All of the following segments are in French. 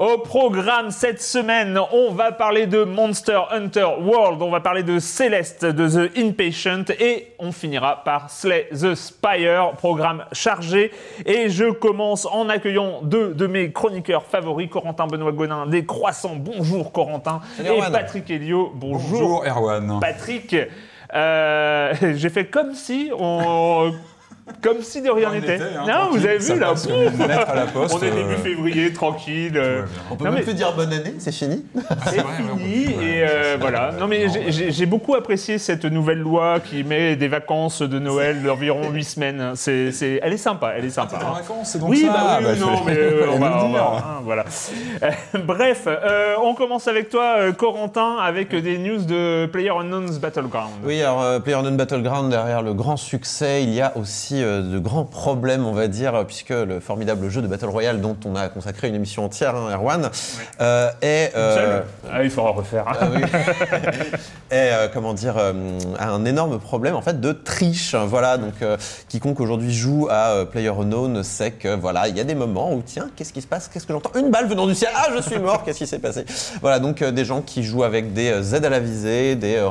Au programme cette semaine, on va parler de Monster Hunter World, on va parler de Celeste, de The Inpatient et on finira par Slay the Spire, programme chargé. Et je commence en accueillant deux de mes chroniqueurs favoris, Corentin Benoît Gonin des Croissants. Bonjour Corentin. Salut, et Erwan. Patrick Helio. Bonjour. Bonjour Erwan. Patrick. Euh, J'ai fait comme si on. Comme si de rien On n'était. était, hein, non, vous avez vu là passe comme une lettre à la poste, On est début euh, février, tranquille. euh, On peut Non, même mais- plus dire bonne année, c'est fini. c'est fini ouais, et euh, voilà. Non mais j'ai- beaucoup apprécié cette nouvelle loi qui met des vacances de Noël d'environ 8 semaines. C'est, elle est sympa, elle est sympa. T'es en vacances, c'est donc oui, ça bah oui, Bah, non, je- mais euh, on va, on dire. va- hein, voilà. Bref, euh, on commence avec toi, Corentin, avec des news de PlayerUnknown's Battleground. Oui, alors euh, PlayerUnknown Battleground, derrière le grand succès, il y a aussi euh, de grands problèmes, on va dire, puisque le formidable jeu de Battle Royale dont on a consacré une émission entière, hein, Erwan, euh, est... euh, Ah, il faudra refaire. hein. Ah oui. est, comment dire, a un énorme problème en fait de triche. Voilà, donc quiconque aujourd'hui joue à PlayerUnknown sait que voilà, il y a des moments où tiens, qu'est-ce qui se passe Qu'est-ce que j'entends? Une balle venant du ciel. Ah, je suis mort. Qu'est-ce qui s'est passé? Voilà, donc des gens qui jouent avec des aides à la visée, des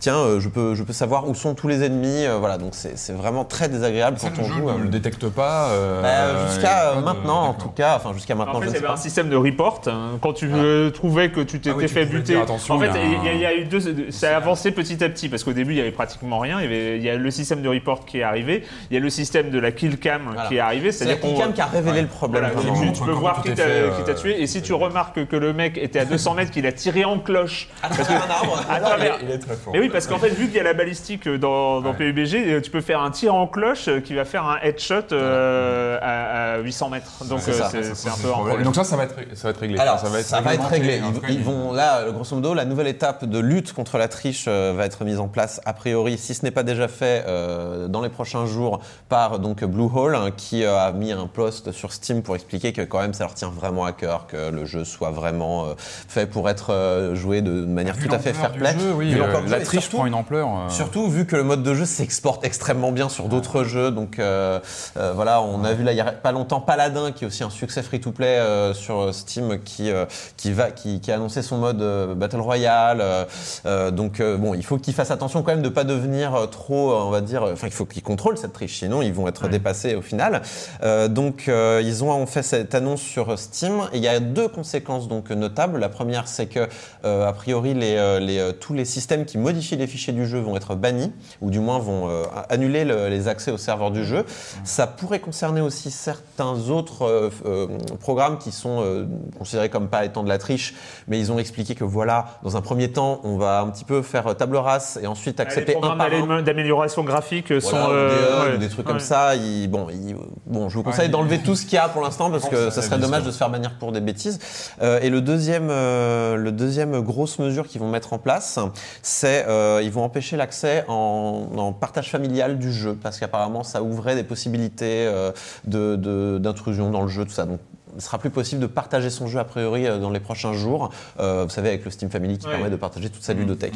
tiens, je peux je peux savoir où sont tous les ennemis. voilà, donc c'est vraiment très désagréable Quand on joue. ne euh, le détecte pas. euh, bah, jusqu'à euh, de- maintenant, en tout cas, enfin jusqu'à maintenant, En fait, il ne y avait un système de report. hein. Quand tu euh, trouvais que tu t'étais Ah oui, tu fait buter, en fait, il y a y, y eu deux. Ça a avancé petit à petit parce qu'au début, il y avait pratiquement rien. Il y, a le système de report qui est arrivé. Il y a le système de la kill cam Voilà. qui est arrivé. C'est la C'est-à-dire qu'on Killcam qui a révélé ouais. le problème. voilà, tu, peux voir qui t'a tué. Et si tu remarques que le mec était à 200 mètres, qu'il a tiré en cloche. À travers un arbre. à Il travers- est- il est très fort. Mais oui, parce qu'en fait, vu qu'il y a la balistique dans. PUBG, tu peux faire un tir en cloche qui va faire un headshot euh, à, à 800 mètres. Donc c'est euh, ça. c'est Ça c'est un pose peu des un problèmes. problème. Donc ça, ça va être, ré- ça va être réglé. Alors, ça va être, ça va être réglementé, réglé. Ils, vont là, euh, grosso modo, la nouvelle étape de lutte contre la triche euh, va être mise en place a priori, si ce n'est pas déjà fait, euh, dans les prochains jours par donc Bluehole hein, qui euh, a mis un post sur Steam pour expliquer que quand même ça leur tient vraiment à cœur que le jeu soit vraiment euh, fait pour être euh, joué de manière tout à fait fair play. jeu, oui, euh, la triche surtout- prend une ampleur. euh, Surtout vu que le mode de jeu s'exporte extrêmement bien sur d'autres jeux. Donc euh, euh, voilà, on a vu là il y a pas longtemps Paladin qui est aussi un succès free-to-play euh, sur Steam qui qui va qui, qui a annoncé son mode Battle Royale. donc bon, il faut qu'ils fassent attention quand même de pas devenir trop, on va dire, enfin il faut qu'ils contrôlent cette triche, sinon ils vont être dépassés au final. Donc ils ont fait cette annonce sur Steam et il y a deux conséquences donc notables. La première c'est que euh, a priori les, les, tous les systèmes qui modifient les fichiers du jeu vont être bannis ou du moins vont euh, annuler le- les accès au serveur serveurs du jeu. Ça pourrait concerner aussi certains autres euh, euh, programmes qui sont euh, considérés comme pas étant de la triche, mais ils ont expliqué que voilà, dans un premier temps, on va un petit peu faire table rase et ensuite Les accepter un par un. d'amélioration- graphique sont. Voilà, des ouais. trucs Ouais. comme ça. ils- bon, ils- bon, je vous conseille Ouais, d'enlever tout ce qu'il y a pour l'instant parce que ça serait dommage de se faire bannir pour des bêtises. Et le deuxième, le deuxième grosse mesure qu'ils vont mettre en place, c'est ils vont empêcher l'accès en, en partage familial du jeu parce qu'apparemment ça ouvrait des possibilités euh, d'intrusion dans le jeu, tout ça. Il sera plus possible de partager son jeu a priori euh, dans les prochains jours. Euh, vous savez avec le Steam Family qui Ouais. permet de partager toute sa ludothèque.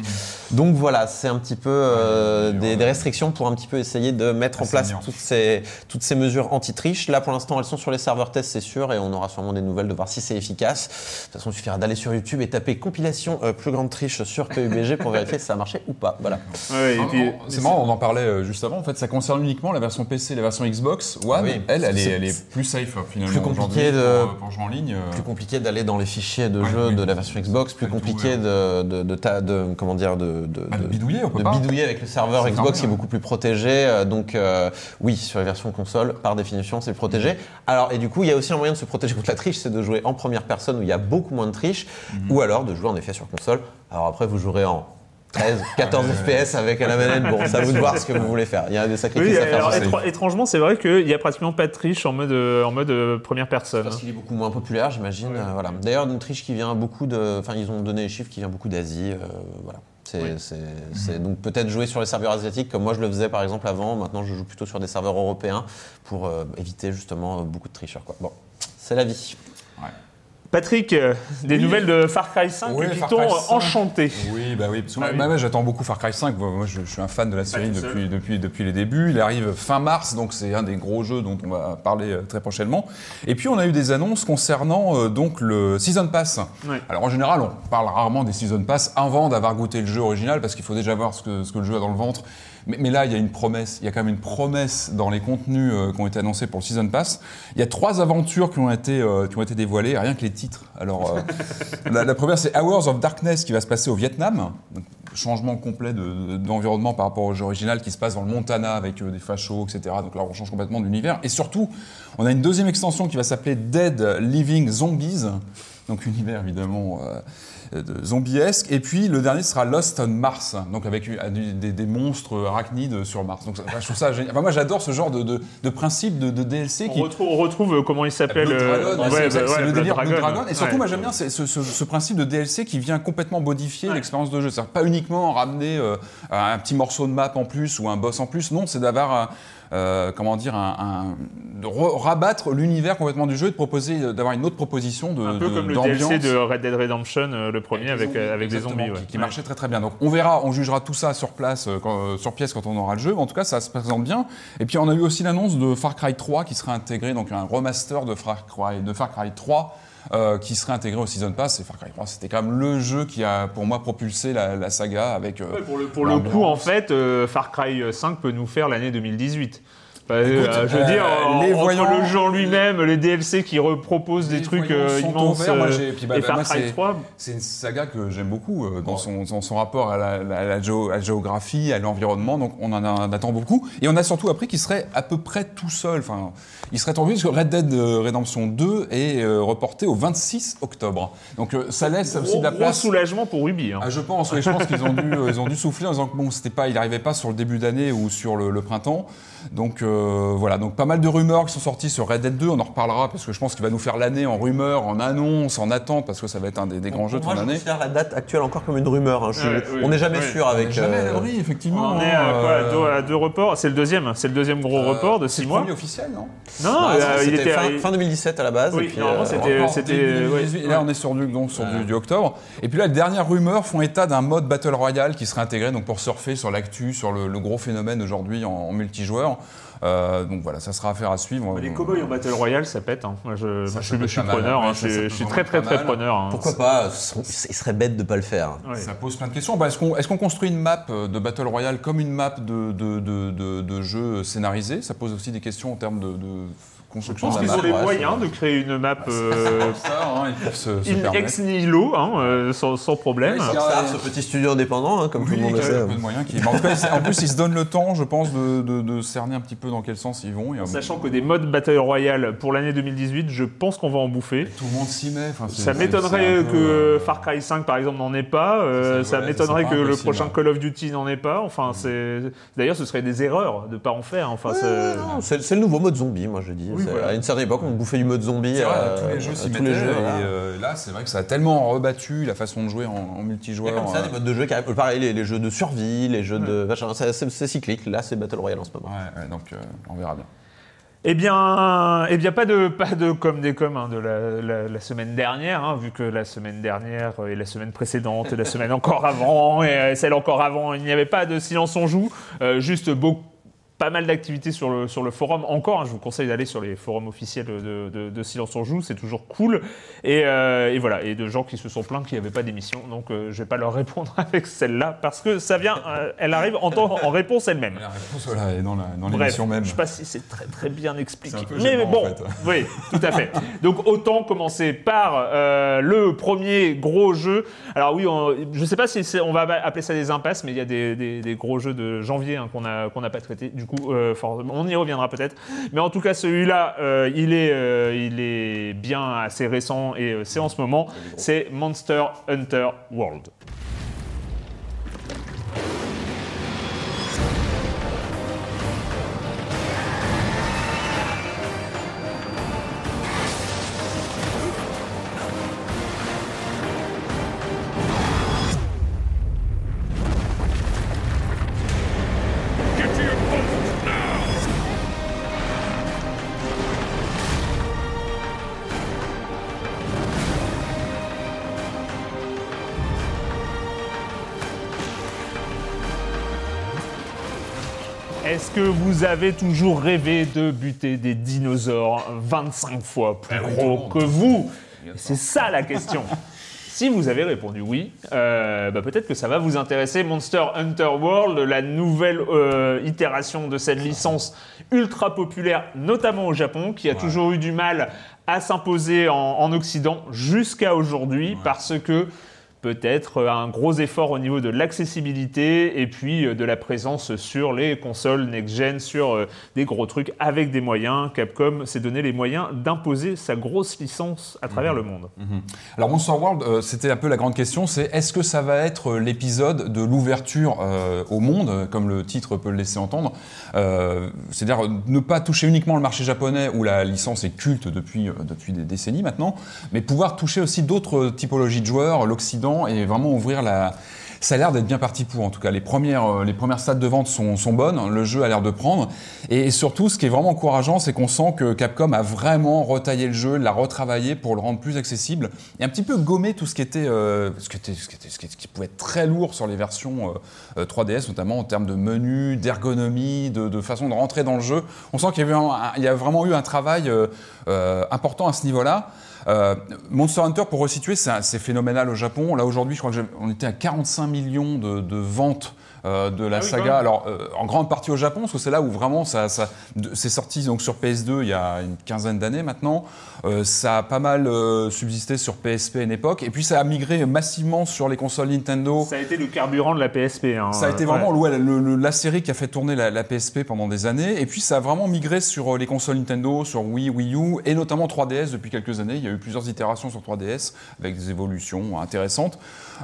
Donc voilà, c'est un petit peu euh, Ouais, des, restrictions pour un petit peu essayer de mettre en Assez place mignon. toutes ces, toutes ces mesures anti-triche. Là, pour l'instant, elles sont sur les serveurs test, c'est sûr, et on aura sûrement des nouvelles de voir si c'est efficace. De toute façon, il suffira d'aller sur YouTube et taper compilation euh, plus grande triche sur PUBG pour vérifier si ça a marché ou pas. Voilà. Ouais, et Non, puis- non, C'est marrant, on en parlait juste avant. En fait, ça concerne uniquement la version PC, la version Xbox One. Ah oui. elle, elle est, elle est plus safe finalement. plus compliqué de- pour, pour jouer en ligne. euh, Plus compliqué d'aller dans les fichiers de Ouais, jeu oui. de la version Xbox, plus compliqué de, de, de, ta- de- comment dire, de, de, bah, de de- bidouiller, on peut de pas. bidouiller avec le serveur Xbox qui est beaucoup plus protégé. euh, donc euh, oui, sur les versions console, par définition, c'est protégé. Alors et du coup, il y a aussi un moyen de se protéger contre la triche, c'est de jouer en première personne où il y a beaucoup moins de triche, Mhm. ou alors de jouer en effet sur console. Alors après, vous jouerez en 13, 14 FPS avec à la manette. Bon, à vous de voir ce que vous voulez faire. Il y a des sacrifices Oui, à faire. alors, ça. étrangement, c'est vrai qu'il n'y a pratiquement pas de triche en mode, euh, en mode euh, première personne. Parce qu'il est beaucoup moins populaire, j'imagine. euh, voilà. D'ailleurs, une triche qui vient beaucoup de. Enfin, ils ont donné les chiffres qui vient beaucoup d'Asie. euh, voilà. C'est, donc peut-être jouer sur les serveurs asiatiques comme moi je le faisais par exemple avant. Maintenant, je joue plutôt sur des serveurs européens pour euh, éviter justement beaucoup de tricheurs. Quoi. Bon, c'est la vie. Patrick, euh, des Oui. nouvelles de Far Cry 5 Oui, 5. enchanté. Oui, bah oui, parce que Ah oui. bah j'attends beaucoup Far Cry 5. Moi, je, je suis un fan de la série seul. depuis, depuis, depuis, les débuts. Il arrive fin mars, donc c'est un des gros jeux dont on va parler euh, très prochainement. Et puis, on a eu des annonces concernant euh, donc le Season Pass. Alors, en général, on parle rarement des Season Pass avant d'avoir goûté le jeu original, parce qu'il faut déjà voir ce que, ce que le jeu a dans le ventre. Mais, mais là, il y a une promesse. Il y a quand même une promesse dans les contenus euh, qui ont été annoncés pour le Season Pass. Il y a trois aventures qui ont été, euh, qui ont été dévoilées, rien que les titres. Alors, euh, la, la première, c'est Hours of Darkness qui va se passer au Vietnam. Donc, changement complet de- de- d'environnement par rapport au jeu original qui se passe dans le Montana avec des fachos, etc. Donc là, on change complètement d'univers. Et surtout, on a une deuxième extension qui va s'appeler Dead Living Zombies. Donc univers évidemment de zombiesque. Et puis le dernier sera Lost on Mars, donc avec euh, des, des monstres arachnides sur Mars. Donc je trouve ça génial. Enfin, moi j'adore ce genre de, de, de principe de, de DLC On qui, retrouve, on retrouve, euh, comment il s'appelle euh, ouais, c'est- ouais, le délire Dragon. Dragon. Et surtout, moi j'aime bien ce, ce- ce principe de DLC qui vient complètement modifier l'expérience de jeu. C'est-à-dire pas uniquement ramener euh, un petit morceau de map en plus ou un boss en plus. Non, c'est d'avoir un- euh, comment dire un, un- de re- rabattre l'univers complètement du jeu et de proposer euh, d'avoir une autre proposition de Un peu de- comme le. DLC de Red Dead Redemption, euh, le premier, avec, avec des zombies. qui, ouais. qui marchait très très bien. Donc on verra, on jugera tout ça sur place, quand- sur pièce quand on aura le jeu. Mais en tout cas, ça se présente bien. Et puis on a eu aussi l'annonce de Far Cry 3 qui sera intégré, donc un remaster de Far Cry, de Far Cry 3. euh, qui serait intégré au Season Pass et Far Cry 3 c'était quand même le jeu qui a pour moi propulsé la, la saga avec euh, Ouais, pour le, pour le coup, en fait, euh, Far Cry 5 peut nous faire l'année 2018. Bah, euh, je veux euh, dire, en- les entre voyants- le jeu en lui-même, les DLC qui reproposent des trucs euh, immenses. Moi, euh, puis bah, et bah, Far Cry c'est- 3, C'est une saga que j'aime beaucoup euh, dans, son, dans son rapport à la, la- à la géo- à la géographie, à l'environnement. Donc on en, a- attend beaucoup. Et on a surtout appris qu'il serait à peu près tout seul. Enfin, il serait tombé parce que Red Dead euh, Redemption 2 est euh, reporté au 26 octobre. Donc euh, ça laisse aussi gros, de la gros place. soulagement pour Ruby. hein. Ah, je pense, oui, je pense qu'ils ont dû, euh, ils ont dû souffler en disant que bon, pas, il n'arrivait pas sur le début d'année ou sur le, le printemps. Donc euh, voilà, donc pas mal de rumeurs qui sont sorties sur Red Dead 2. On en reparlera parce que je pense qu'il va nous faire l'année en rumeurs, en annonces, en attente parce que ça va être un des, des grands jeux de Moi, fin je d'année. considère la date actuelle encore comme une rumeur. hein. Je- Ouais, oui, on n'est jamais oui. sûr avec. Jamais euh, l'abri, effectivement. On est à, quoi, à euh, deux, à deux reports? C'est le deuxième, c'est le deuxième gros report de c'est 6 le mois. premier officiel, non? Non, non, euh, il c'était était fin, fin 2017 à la base. Oui, euh, c'était- Encore c'était- début ouais. 2018. Et là, on est sur du, donc, sur du, du octobre. Et puis là, les dernières rumeurs font état d'un mode Battle Royale qui serait intégré donc, pour surfer sur l'actu, sur le, le gros phénomène aujourd'hui en, en multijoueur. Euh, donc voilà, ça sera affaire à suivre. Les cowboys en Battle Royale, ça pète. hein. Moi, je, Ça, moi, je ça suis, peut je suis preneur. hein. ça, Je, suis vraiment très, très, très preneur. hein. Pourquoi pas Il serait bête de pas le faire. Ouais. Ça pose plein de questions. Bah, est-ce qu'on est construit une map euh, de Battle Royale comme une map de, de, de, de- de jeu scénarisé? Ça pose aussi des questions en termes de, de Je pense qu'ils ont les ouais, moyens de créer une map euh, Ça, hein, ils peuvent se, se in- permettre. ex nihilo, hein, euh, sans, sans problème. Ouais, c'est- Rockstar, ce petit studio indépendant, hein, comme tout Oui, le monde le sait. un peu de moyens qui- en, tout plus, ils se donnent le temps, je pense, de, de- de cerner un petit peu dans quel sens ils vont. Et, euh, Sachant que des modes Battle Royale pour l'année 2018, je pense qu'on va en bouffer. tout le monde s'y met. Ça m'étonnerait que euh, Far Cry 5 par exemple n'en ait pas. euh, Ça, m'étonnerait que le prochain. Call of Duty n'en ait pas. Enfin, c'est d'ailleurs ce serait des erreurs de pas en faire. Enfin, c'est le nouveau mode zombie, moi je dis. Oui, voilà. À une certaine époque, on bouffait du mode zombie. C'est vrai, euh, tous les jeux à s'y tous mettaient. les jeux, et euh, là, c'est vrai que ça a tellement rebattu la façon de jouer en, en Il y a multijoueur. comme ça euh, des modes de jeu qui arrivent. Pareil, les, les jeux de survie, les jeux de. c'est- cyclique. Là, c'est Battle Royale en ce moment. Ouais, ouais, donc euh, on verra bien. Eh bien, eh bien, pas de pas de comme des comme hein, de la, la- la semaine dernière, hein, vu que la semaine dernière euh, et la semaine précédente et la semaine encore avant et euh, celle encore avant, il n'y avait pas de silence on joue, euh, juste beaucoup pas mal d'activités sur le, sur le forum encore. hein. je vous conseille d'aller sur les forums officiels de, de, de Silence on Joue, c'est toujours cool. Et, euh, et voilà, et de gens qui se sont plaints qu'il n'y avait pas d'émission. Donc euh, je vais pas leur répondre avec celle-là parce que ça vient, euh, elle arrive en, temps- en réponse elle-même. La réponse voilà, est dans la- dans Bref, l'émission même. je sais pas si c'est très très bien expliqué. C'est un peu mais gênant, bon, en fait. oui, tout à fait. Donc autant commencer par euh, le premier gros jeu. Alors oui, on, je sais pas si c'est- on va appeler ça des impasses, mais il y a des, des- des gros jeux de janvier hein, qu'on a qu'on n'a pas traités. Du coup, euh, on y reviendra peut-être. Mais en tout cas, celui-là, euh, il est euh, il est bien assez récent et c'est en ce moment. C'est Monster Hunter World. Avez toujours rêvé de buter des dinosaures 25 fois plus gros que vous C'est ça la question. Si vous avez répondu oui, euh, bah peut-être que ça va vous intéresser. Monster Hunter World, la nouvelle euh, itération de cette licence ultra populaire, notamment au Japon, qui a toujours eu du mal à s'imposer en, en Occident jusqu'à aujourd'hui, parce que peut-être un gros effort au niveau de l'accessibilité et puis euh, de la présence sur les consoles next-gen, sur euh, des gros trucs avec des moyens. Capcom s'est donné les moyens d'imposer sa grosse licence à travers le monde. Alors Monster World, euh, c'était un peu la grande question, c'est est-ce que ça va être euh, l'épisode de l'ouverture euh, au monde, comme le titre peut le laisser entendre Euh, C'est-à-dire ne pas toucher uniquement le marché japonais où la licence est culte depuis, depuis des décennies maintenant, mais pouvoir toucher aussi d'autres typologies de joueurs, l'Occident, et vraiment ouvrir la... Ça a l'air d'être bien parti pour, en tout cas. Les premières, euh, les premières de vente sont, bonnes, le jeu a l'air de prendre. Et, surtout, ce qui est vraiment encourageant, c'est qu'on sent que Capcom a vraiment retaillé le jeu, l'a retravaillé pour le rendre plus accessible et un petit peu gommer tout ce qui était, euh, ce qui, pouvait être très lourd sur les versions euh, euh, 3DS, notamment en termes de menu, d'ergonomie, de, façon de rentrer dans le jeu. On sent qu'il y, a vraiment eu un travail important à ce niveau-là. Euh, Monster Hunter, pour resituer, c'est phénoménal au Japon. Là, aujourd'hui, je crois qu'on était à 45 millions de, ventes de la Ah oui, saga. Alors, euh, en grande partie au Japon, parce que c'est là où vraiment ça, ça c'est sorti donc sur PS2 il y a une quinzaine d'années maintenant. Euh, ça a pas mal euh, subsisté sur PSP à une époque, et puis ça a migré massivement sur les consoles Nintendo. Ça a été le carburant de la PSP. hein. Ça a été vraiment ouais, le- le- la série qui a fait tourner la, la PSP pendant des années. Et puis ça a vraiment migré sur euh, les consoles Nintendo, sur Wii, Wii U et notamment 3DS depuis quelques années. Il y a eu plusieurs itérations sur 3DS avec des évolutions intéressantes.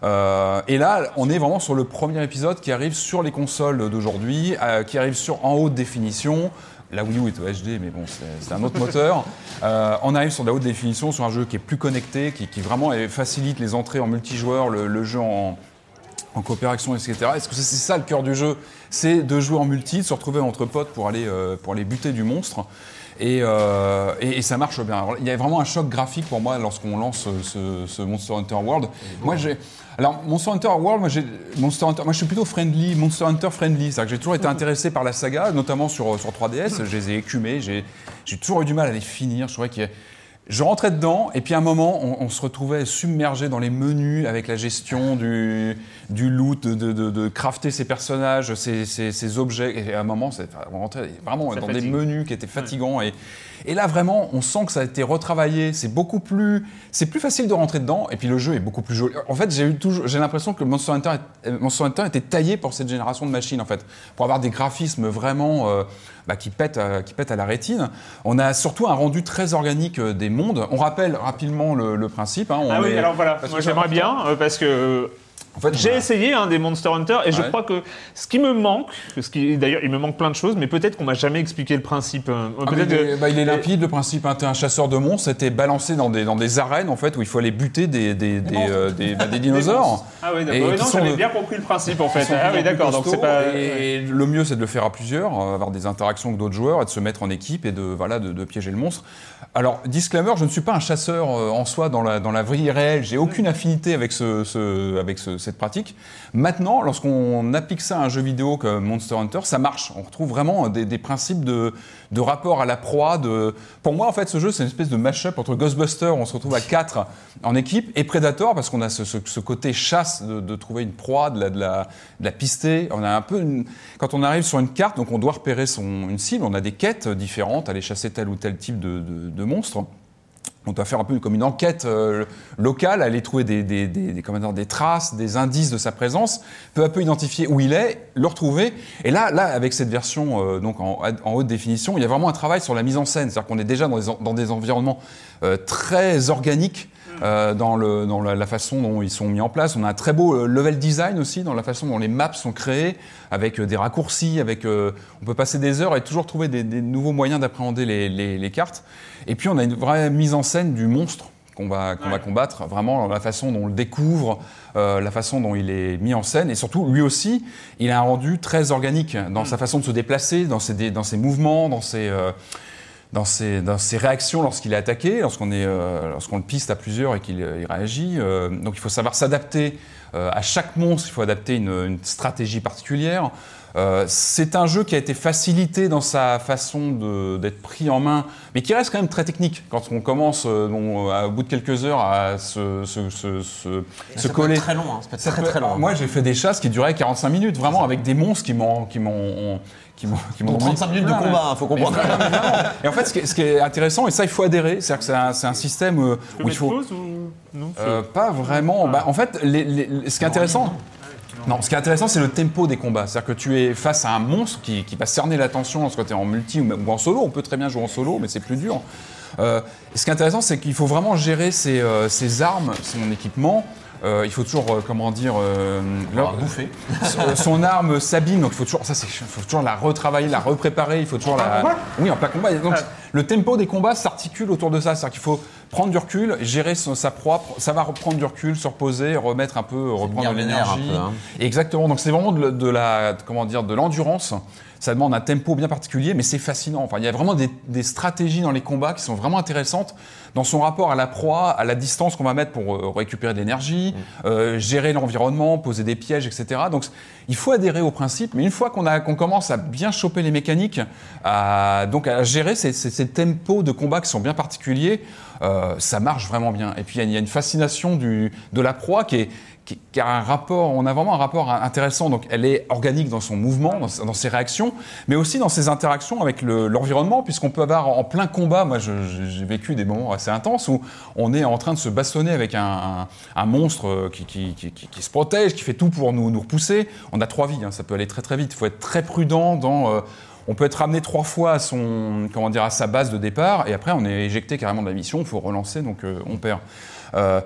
Euh, et là, on est vraiment sur le premier épisode qui arrive sur les consoles d'aujourd'hui, euh, qui arrive sur en haute définition. La Wii U est au HD, mais bon, c'est un autre moteur. Euh, on arrive sur de la haute définition, sur un jeu qui est plus connecté, qui, qui vraiment facilite les entrées en multijoueur, le, le jeu en, en coopération, etc. Est-ce que c'est c'est ça le cœur du jeu? C'est de jouer en multi, de se retrouver entre potes pour aller, euh, pour aller buter du monstre. Et, euh, et, et ça marche bien. Alors, il y a vraiment un choc graphique pour moi lorsqu'on lance ce, ce Monster Hunter World. Moi, j'ai. Alors, Monster Hunter World, moi, Monster Hunter, moi, je suis plutôt friendly, Monster Hunter friendly. C'est-à-dire que j'ai toujours été intéressé par la saga, notamment sur, sur 3DS. Je les ai écumés. J'ai j'ai toujours eu du mal à les finir. Je trouvais qu'il y a- je rentrais dedans et puis à un moment, on, on se retrouvait submergé dans les menus avec la gestion du, du loot, de, de, de- de crafter ses personnages, ses, ses- ses objets. Et à un moment, on rentrait vraiment Ça dans fatigue. des menus qui étaient fatigants. Et, Et là, vraiment, on sent que ça a été retravaillé. C'est beaucoup plus, c'est plus facile de rentrer dedans. Et puis le jeu est beaucoup plus joli. En fait, j'ai eu toujours, j'ai l'impression que Monster Hunter, est- Monster Hunter était taillé pour cette génération de machines, en fait, pour avoir des graphismes vraiment euh, bah, qui pètent, euh, qui pètent à la rétine. On a surtout un rendu très organique euh, des mondes. On rappelle rapidement le, le principe. hein. On Ah oui, est- alors voilà, parce moi j'aimerais bien, euh, parce que euh, En fait, on j'ai a- essayé hein, des Monster Hunter et je crois que ce qui me manque, ce qui d'ailleurs il me manque plein de choses, mais peut-être qu'on m'a jamais expliqué le principe. euh, Ah, mais il, est, bah, il est limpide le principe. Hein. T'es un chasseur de monstres, t'es balancé dans des, dans des arènes en fait où il faut aller buter des, des, des, euh, des- bah, des dinosaures. Ah oui, d'accord. Ouais, j'avais bien compris le principe en fait. Ah oui, d'accord. plus Donc c'est costauds, pas. Et le mieux, c'est de le faire à plusieurs, euh, avoir des interactions avec d'autres joueurs et de se mettre en équipe et de voilà de, de piéger le monstre. Alors disclaimer, je ne suis pas un chasseur euh, en soi dans la dans la vie réelle. J'ai aucune affinité avec ce, ce- avec ce- cette pratique. Maintenant, lorsqu'on applique ça à un jeu vidéo comme Monster Hunter, ça marche. On retrouve vraiment des, principes de, rapport à la proie. De... Pour moi, en fait, ce jeu, c'est une espèce de mash-up entre Ghostbusters, où on se retrouve à quatre en équipe, et Predator, parce qu'on a ce, côté chasse de, trouver une proie, de la, de, la, pister. On a un peu Quand on arrive sur une carte, donc on doit repérer son, une cible, on a des quêtes différentes, aller chasser tel ou tel type de monstre. On doit faire un peu comme une enquête euh, locale, aller trouver des, des, traces, des indices de sa présence, peu à peu identifier où il est, le retrouver. Et là, là avec cette version euh, donc en, haute définition, il y a vraiment un travail sur la mise en scène. C'est-à-dire qu'on est déjà dans des, en- dans des environnements euh, très organiques. Euh, dans, le, dans la, la façon dont ils sont mis en place. On a un très beau euh, level design aussi dans la façon dont les maps sont créées, avec euh, des raccourcis, avec euh, on peut passer des heures et toujours trouver des, des nouveaux moyens d'appréhender les, les- les cartes. Et puis on a une vraie mise en scène du monstre qu'on va, qu'on va combattre, vraiment la façon dont on le découvre, euh, la façon dont il est mis en scène, et surtout lui aussi, il a un rendu très organique dans sa façon de se déplacer, dans ses, dans ses mouvements, dans ses, euh, dans ses, dans ses réactions lorsqu'il est attaqué, lorsqu'on euh, lorsqu'on le piste à plusieurs et qu'il euh, réagit. Euh, donc il faut savoir s'adapter euh, à chaque monstre, il faut adapter une, une stratégie particulière. C'est un jeu qui a été facilité dans sa façon d'être pris en main, mais qui reste quand même très technique. Quand on commence, bon, à- au bout de quelques heures, à se, se, se, Ça coller. être très long, hein, ça peut être très très long. Moi, j'ai fait des chasses qui duraient 45 minutes, vraiment, avec des monstres qui m'ont, qui m'ont, qui m'ont, qui m'ont Donc 35 minutes de Ouais, ouais. combat, hein, faut comprendre. Et en fait, ce qui est, ce qui est intéressant, et ça, il faut adhérer, c'est-à-dire que c'est un, c'est un système euh, où il faut. pause ou non Euh, pas vraiment. Bah, en fait, les- les- ce qui est intéressant. Non, ce qui est intéressant, c'est le tempo des combats. C'est-à-dire que tu es face à un monstre qui, qui va cerner l'attention lorsque tu es en multi ou en solo. On peut très bien jouer en solo, mais c'est plus dur. Euh, et ce qui est intéressant, c'est qu'il faut vraiment gérer ses, euh, ses armes, son équipement. Euh, il faut toujours, euh, comment dire, euh, leur- bouffer. son, son arme s'abîme, donc il faut toujours, ça c'est, faut toujours la retravailler, la repréparer, il faut toujours la. Oui, en plein combat. Donc le tempo des combats s'articule autour de ça, c'est-à-dire qu'il faut prendre du recul, gérer son- sa proie, ça va reprendre du recul, se reposer, remettre un peu, reprendre de l'énergie. hein. Exactement. Donc c'est vraiment de, de la, comment dire, de l'endurance. Ça demande un tempo bien particulier, mais c'est fascinant. Enfin, il y a vraiment des, des stratégies dans les combats qui sont vraiment intéressantes dans son rapport à la proie, à la distance qu'on va mettre pour euh, récupérer de l'énergie, euh, gérer l'environnement, poser des pièges, etc. Donc, il faut adhérer au principe, mais une fois qu'on qu'on commence à bien choper les mécaniques, à, donc à gérer ces, ces, ces tempos de combat qui sont bien particuliers, euh, ça marche vraiment bien. Et puis il y a- il y, a une fascination du, de la proie qui est qui, a un rapport, on a vraiment un rapport intéressant. Donc, elle est organique dans son mouvement, dans, ses réactions, mais aussi dans ses interactions avec le- l'environnement, puisqu'on peut avoir en, plein combat. Moi, j'ai vécu des moments assez intenses où on est en train de se bastonner avec un, monstre qui, se protège, qui fait tout pour nous, nous repousser. On a trois vies, hein, ça peut aller très très vite. Il faut être très prudent dans. euh, on peut être ramené trois fois à son, comment dire, à sa base de départ, et après on est éjecté carrément de la mission. Il faut relancer, donc euh, on perd. Euh,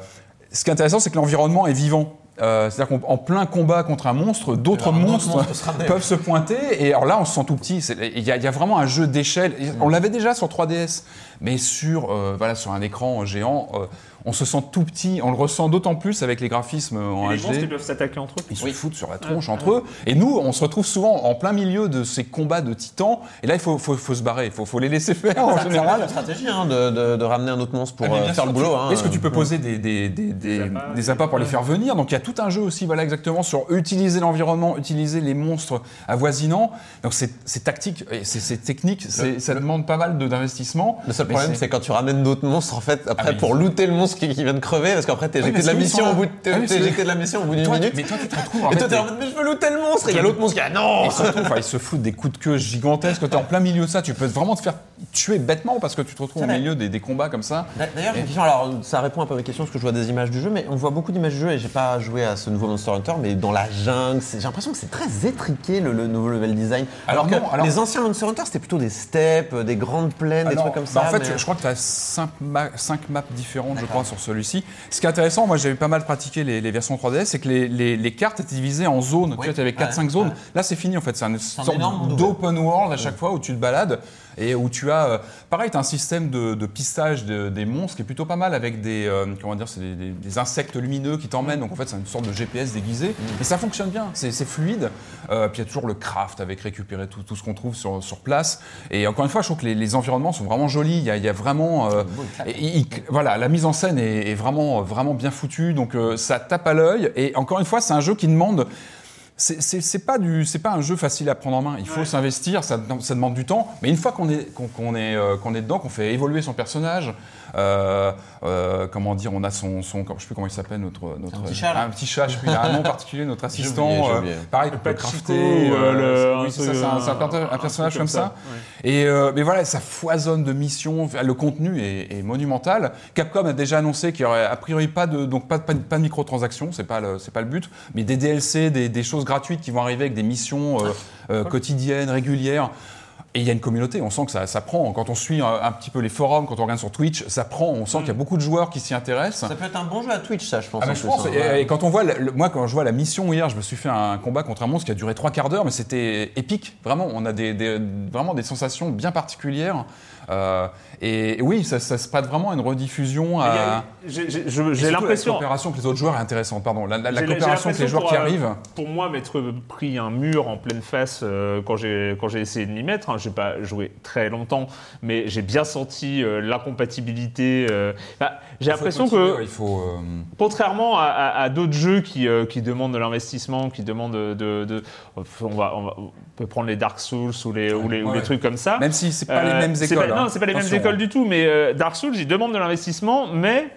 ce qui est intéressant, c'est que l'environnement est vivant. Euh, C'est-à-dire qu'en plein combat contre un monstre, d'autres monstres monstre se ramener. peuvent se pointer. Et alors là, on se sent tout petit. Il y, a- il y a vraiment un jeu d'échelle. On l'avait déjà sur 3DS, mais sur, euh, voilà, sur un écran géant, euh, on se sent tout petit. On le ressent d'autant plus avec les graphismes en Et les monstres, ils HD. peuvent s'attaquer entre eux. Ils se foutent sur la tronche entre eux. Et nous, on se retrouve souvent en plein milieu de ces combats de titans. Et là, il faut, faut, faut se barrer. Il faut, faut les laisser faire en C'est général. une stratégie hein, de, de- de ramener un autre monstre pour Ah, euh, faire sûr, le boulot. hein. Est-ce que tu peux poser des, des, des, des, appâts, des appâts pour les faire venir Donc il y a tout un jeu aussi, voilà exactement, sur utiliser l'environnement, utiliser les monstres avoisinants. Donc c'est c'est tactique, c'est c'est technique, c'est- ça demande pas mal de- d'investissement. Le seul problème, c'est quand tu ramènes d'autres monstres, en fait, après, Ah, pour looter le monstre qui, qui vient de crever, parce qu'après, t'es éjecté de la mission au bout de, Ah oui, éjecté la mission au bout d'une minute. mais toi, tu te retrouves en Et toi, t'es en des- mode, mais je veux looter le monstre! Et il y a l'autre monstre qui ah non! Ils se foutent des coups de queue gigantesques. T'es en plein milieu de ça, tu peux vraiment te faire tuer bêtement parce que tu te retrouves au milieu des, des combats comme ça. D'a- D'ailleurs. Alors, ça répond un peu à mes questions parce que je vois des images du jeu, mais on voit beaucoup d'images du jeu et j'ai pas joué à ce nouveau Monster Hunter, mais dans la jungle, j'ai l'impression que c'est très étriqué le, le nouveau level design. Alors, Alors que non, alors- les anciens Monster Hunter, c'était plutôt des steppes, euh, des grandes plaines, des Alors, trucs comme bah, ça. en fait, je crois que tu as 5, maps différentes, je crois, sur celui-ci. Ce qui est intéressant, moi j'avais pas mal pratiqué les, les versions 3DS, c'est que les, les- les cartes étaient divisées en zones. Oui. Tu avais 4-5 Ouais, zones. Là, c'est fini en fait. C'est une un sorte d'open world à chaque fois où tu te balades et où tu as. euh, pareil, tu as un système de, de pistage de- des monstres qui est plutôt pas mal avec des. euh, comment dire, c'est des, des- des insectes lumineux qui t'emmènent. Donc en fait, c'est une sorte de GPS déguisé. Mm. Et ça fonctionne bien, c'est c'est fluide. Euh, puis il y a toujours le craft avec récupérer tout, tout ce qu'on trouve sur, sur place. Et encore une fois, je trouve que les, les environnements sont vraiment jolis. Il y a, il y a vraiment. et il- il- voilà, la mise en scène est, est vraiment, vraiment bien foutue. Donc ça tape à l'œil. Et encore une fois, c'est un jeu qui demande. C'est pas du, c'est pas un jeu facile à prendre en main. Il faut s'investir, ça, ça demande du temps. Mais une fois qu'on est, qu'on est, euh, qu'on est dedans, qu'on fait évoluer son personnage, comment dire, on a son, son, je sais plus comment il s'appelle notre, notre, petit chat, un petit chat. Je sais plus, il a un nom particulier, notre assistant. euh, pareil, peut crafter. euh, euh, c'est ça, c'est un, un un un personnage comme ça. Et euh, mais voilà, ça foisonne de missions. Le contenu est, monumental. Capcom a déjà annoncé qu'il y aurait a priori pas de donc pas, de- pas, de- pas de microtransactions, c'est pas le c'est pas le but, mais des DLC, des, des choses gratuites qui vont arriver avec des missions euh, euh, quotidiennes, régulières. Et il y a une communauté, on sent que ça, ça prend. Quand on suit un, un petit peu les forums, quand on regarde sur Twitch, ça prend. On sent qu'il y a beaucoup de joueurs qui s'y intéressent. Ça peut être un bon jeu à Twitch, ça, je pense. Ah, je pense, hein. et, Ouais. et quand on voit, le- moi quand je vois la mission hier, je me suis fait un combat contre un monstre qui a duré trois quarts d'heure, mais c'était épique, vraiment. On a des, des- vraiment des sensations bien particulières. Euh, et oui, ça, ça se prête vraiment à une rediffusion. À, J'ai l'impression. La coopération avec les autres joueurs est intéressante, pardon. La, coopération avec les joueurs qui pour, euh, arrivent. Pour moi, m'être pris un mur en pleine face euh, quand j'ai essayé de m'y mettre. Hein, j'ai pas joué très longtemps, mais j'ai bien senti euh, l'incompatibilité. Bah, j'ai l'impression que Il faut. Contrairement à, à- à d'autres jeux qui, qui demandent de l'investissement, qui demandent de, de- de- on, va, on, va- on peut prendre les Dark Souls ou les, ou les, ou les Ouais. trucs comme ça. même si c'est pas les mêmes écoles. pas- hein. Non, c'est pas les mêmes écoles du tout, mais euh, Dark Souls, ils demandent de l'investissement, mais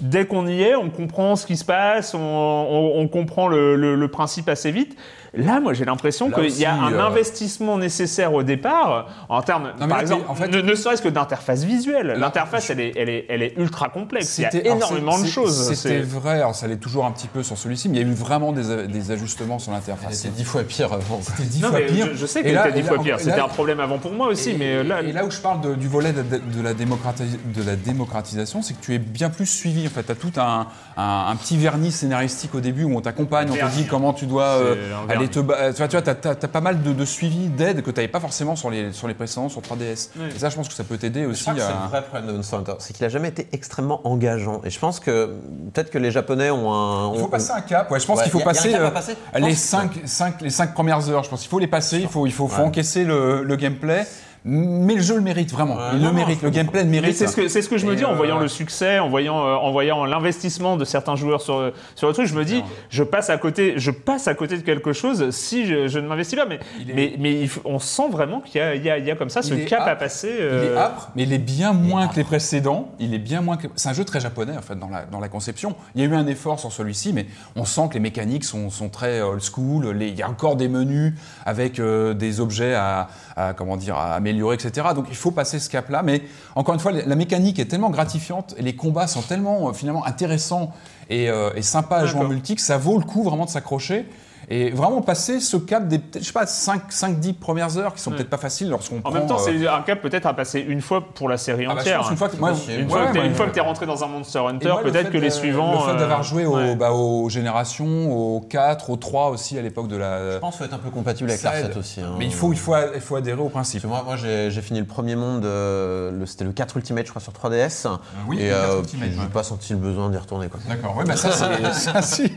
dès qu'on y est, on comprend ce qui se passe, on, on- on comprend le, le- le principe assez vite. Là, moi, j'ai l'impression qu'il y a un euh, investissement nécessaire au départ, en termes, mais par là, exemple, en fait- ne, ne serait-ce que d'interface visuelle. L'interface, elle est, elle, est, elle est ultra complexe. Il y a C'était- énormément de choses. C'était vrai, alors ça l'est toujours un petit peu sur celui-ci, mais il y a eu vraiment des, des ajustements sur l'interface. C'est dix fois pire avant. C'était dix Non, fois mais pire. je, je sais que c'était dix fois là- pire. C'était un problème avant pour moi aussi, Et- mais euh, là, et là où je parle de- du volet de, de- de la, démocrati- de la démocratisation, c'est que tu es bien plus suivi. En fait, tu as tout un, un- un petit vernis scénaristique au début où on t'accompagne, on te dit comment tu dois euh, aller vernis. te battre. Tu vois, tu vois, t'as pas mal de, de suivi, d'aide que tu n'avais pas forcément sur les, sur les précédents, sur 3DS. Ouais. Et ça, je pense que ça peut t'aider aussi c'est à. le vrai problème de Monster Hunter, c'est qu'il a jamais été extrêmement engageant. Et je pense que peut-être que les Japonais ont un. Il faut ont- passer un cap. Ouais, je pense Ouais, qu'il faut y a- y a un passer, euh, passer? Les, pense- 5, cinq, les cinq premières heures. Je pense qu'il faut les passer. Il faut, il faut, faut Ouais. encaisser le, le gameplay. Mais le jeu le mérite vraiment. Ouais, il non, le mérite. Le gameplay le mérite. c'est ce que c'est ce que je me Et, dis en euh, voyant le succès, en voyant euh, en voyant l'investissement de certains joueurs sur sur le truc. Je me dis, je passe à côté, je passe à côté de quelque chose si je, je ne m'investis pas. Mais Il est- mais mais il faut- on sent vraiment qu'il y a y y comme ça ce cap à passer. Il est euh, âpre, mais il est bien moins que les précédents. Il est bien moins que. C'est un jeu très japonais en fait dans la, dans la conception. Il y a eu un effort sur celui-ci, mais on sent que les mécaniques sont, sont très old school. Les- il y a encore des menus avec euh, des objets à, à, comment dire à améliorer, etc. Donc il faut passer ce cap-là. Mais encore une fois, la mécanique est tellement gratifiante et les combats sont tellement euh, finalement intéressants et, euh, et sympas à jouer en multi que ça vaut le coup vraiment de s'accrocher. Et vraiment passer ce cap des, je sais pas, 5-10 premières heures qui sont Ouais. peut-être pas faciles lorsqu'on En prend, même temps, euh, c'est un cap peut-être à passer une fois pour la série ah bah, je entière. pense une fois que, moi, Une ouais, fois ouais, ouais. que t'es rentré dans un Monster Hunter, peut-être que les suivants. Le fait d'avoir euh, joué au- ouais. bah, aux générations, aux 4, aux 3 aussi à l'époque de la. Je pense qu'il faut être un peu compatible avec Ça la aide. recette aussi. hein. Mais il faut, il, faut, il faut adhérer au principe. Moi, moi j'ai fini le premier monde, euh, c'était le 4 Ultimate, je crois, sur 3DS. oui, et le 4 euh, Ultimate, puis j'ai ouais. pas senti le besoin d'y retourner. Quoi. D'accord, oui, bah ça, c'est- ça, c'est